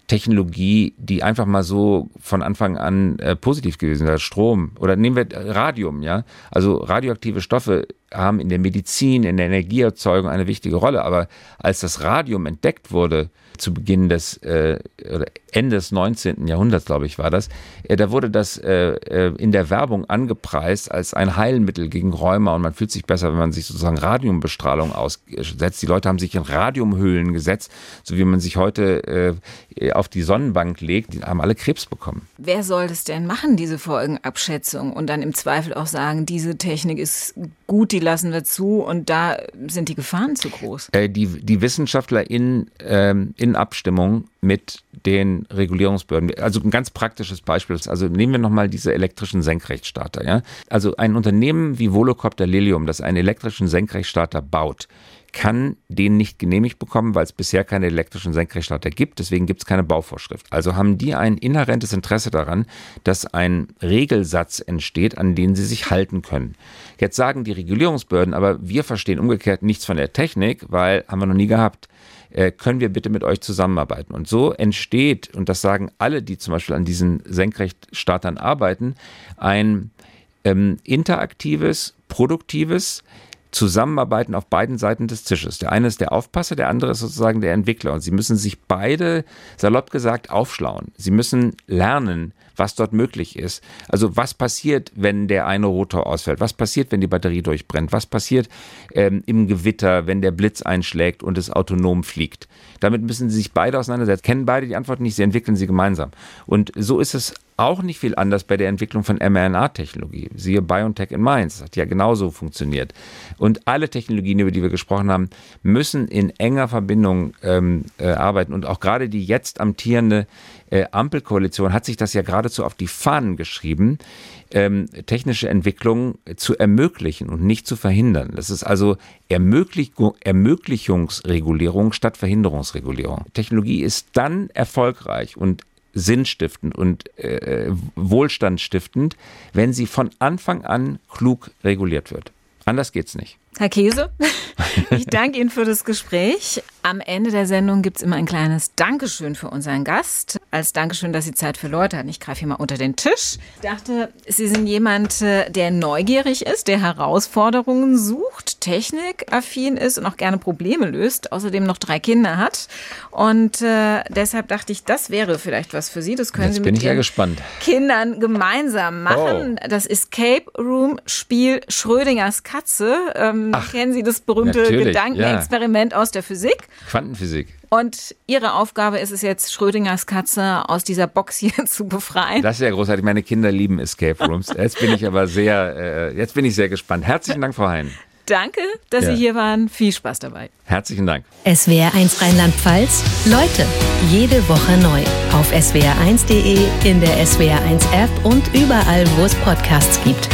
[SPEAKER 3] Technologie, die einfach mal so von Anfang an äh, positiv gewesen wäre. Strom oder nehmen wir Radium, ja. Also radioaktive Stoffe haben in der Medizin, in der Energieerzeugung eine wichtige Rolle. Aber als das Radium entdeckt wurde, zu Beginn des äh, Ende des 19. Jahrhunderts, glaube ich, war das. Äh, da wurde das äh, äh, in der Werbung angepreist als ein Heilmittel gegen Rheuma und man fühlt sich besser, wenn man sich sozusagen Radiumbestrahlung aussetzt. Die Leute haben sich in Radiumhöhlen gesetzt, so wie man sich heute äh, auf die Sonnenbank legt. Die haben alle Krebs bekommen.
[SPEAKER 2] Wer soll das denn machen, diese Folgenabschätzung und dann im Zweifel auch sagen, diese Technik ist gut, die lassen wir zu und da sind die Gefahren zu groß?
[SPEAKER 3] Äh, die, die Wissenschaftler in, ähm, in Abstimmung mit den Regulierungsbehörden. Also ein ganz praktisches Beispiel. Also nehmen wir nochmal diese elektrischen Senkrechtstarter. Ja? Also ein Unternehmen wie Volocopter Lilium, das einen elektrischen Senkrechtstarter baut, kann den nicht genehmigt bekommen, weil es bisher keine elektrischen Senkrechtstarter gibt. Deswegen gibt es keine Bauvorschrift. Also haben die ein inhärentes Interesse daran, dass ein Regelsatz entsteht, an den sie sich halten können. Jetzt sagen die Regulierungsbehörden, aber wir verstehen umgekehrt nichts von der Technik, weil haben wir noch nie gehabt. Äh, können wir bitte mit euch zusammenarbeiten? Und so entsteht, und das sagen alle, die zum Beispiel an diesen Senkrechtstartern arbeiten, ein ähm, interaktives, produktives, Zusammenarbeiten auf beiden Seiten des Tisches. Der eine ist der Aufpasser, der andere ist sozusagen der Entwickler. Und sie müssen sich beide, salopp gesagt, aufschlauen. Sie müssen lernen, was dort möglich ist. Also was passiert, wenn der eine Rotor ausfällt? Was passiert, wenn die Batterie durchbrennt? Was passiert ähm, im Gewitter, wenn der Blitz einschlägt und es autonom fliegt? Damit müssen sie sich beide auseinandersetzen. Kennen beide die Antwort nicht, sie entwickeln sie gemeinsam. Und so ist es auch nicht viel anders bei der Entwicklung von mRNA-Technologie. Siehe BioNTech in Mainz, das hat ja genauso funktioniert. Und alle Technologien, über die wir gesprochen haben, müssen in enger Verbindung ähm, äh, arbeiten. Und auch gerade die jetzt amtierende äh, Ampelkoalition hat sich das ja geradezu auf die Fahnen geschrieben, ähm, technische Entwicklungen zu ermöglichen und nicht zu verhindern. Das ist also Ermöglich Ermöglichungsregulierung statt Verhinderungsregulierung. Technologie ist dann erfolgreich und sinnstiftend und äh, wohlstandstiftend, wenn sie von Anfang an klug reguliert wird. Anders geht's nicht.
[SPEAKER 2] Herr Käse, ich danke Ihnen für das Gespräch. Am Ende der Sendung gibt es immer ein kleines Dankeschön für unseren Gast. als Dankeschön, dass Sie Zeit für Leute hatten. Ich greife hier mal unter den Tisch. Ich dachte, Sie sind jemand, äh, der neugierig ist, der Herausforderungen sucht, technikaffin ist und auch gerne Probleme löst, außerdem noch drei Kinder hat. Und äh, deshalb dachte ich, das wäre vielleicht was für Sie. Das können
[SPEAKER 3] Jetzt
[SPEAKER 2] Sie
[SPEAKER 3] bin
[SPEAKER 2] mit
[SPEAKER 3] ja.
[SPEAKER 2] Kindern gemeinsam machen.
[SPEAKER 3] Oh.
[SPEAKER 2] Das Escape Room Spiel Schrödingers Katze. Ähm, kennen Sie das berühmte Gedankenexperiment aus der Physik?
[SPEAKER 3] Quantenphysik.
[SPEAKER 2] Und Ihre Aufgabe ist es jetzt, Schrödingers Katze aus dieser Box hier zu befreien.
[SPEAKER 3] Das ist ja großartig. Meine Kinder lieben Escape Rooms. Jetzt bin ich aber sehr, äh, jetzt bin ich sehr gespannt. Herzlichen Dank, Frau Hein.
[SPEAKER 2] Danke, dass
[SPEAKER 3] Ja.
[SPEAKER 2] Sie hier waren. Viel Spaß dabei.
[SPEAKER 3] Herzlichen Dank.
[SPEAKER 1] SWR1 Rheinland-Pfalz. Leute, jede Woche neu. Auf swr1.de, in der SWR1 App und überall, wo es Podcasts gibt.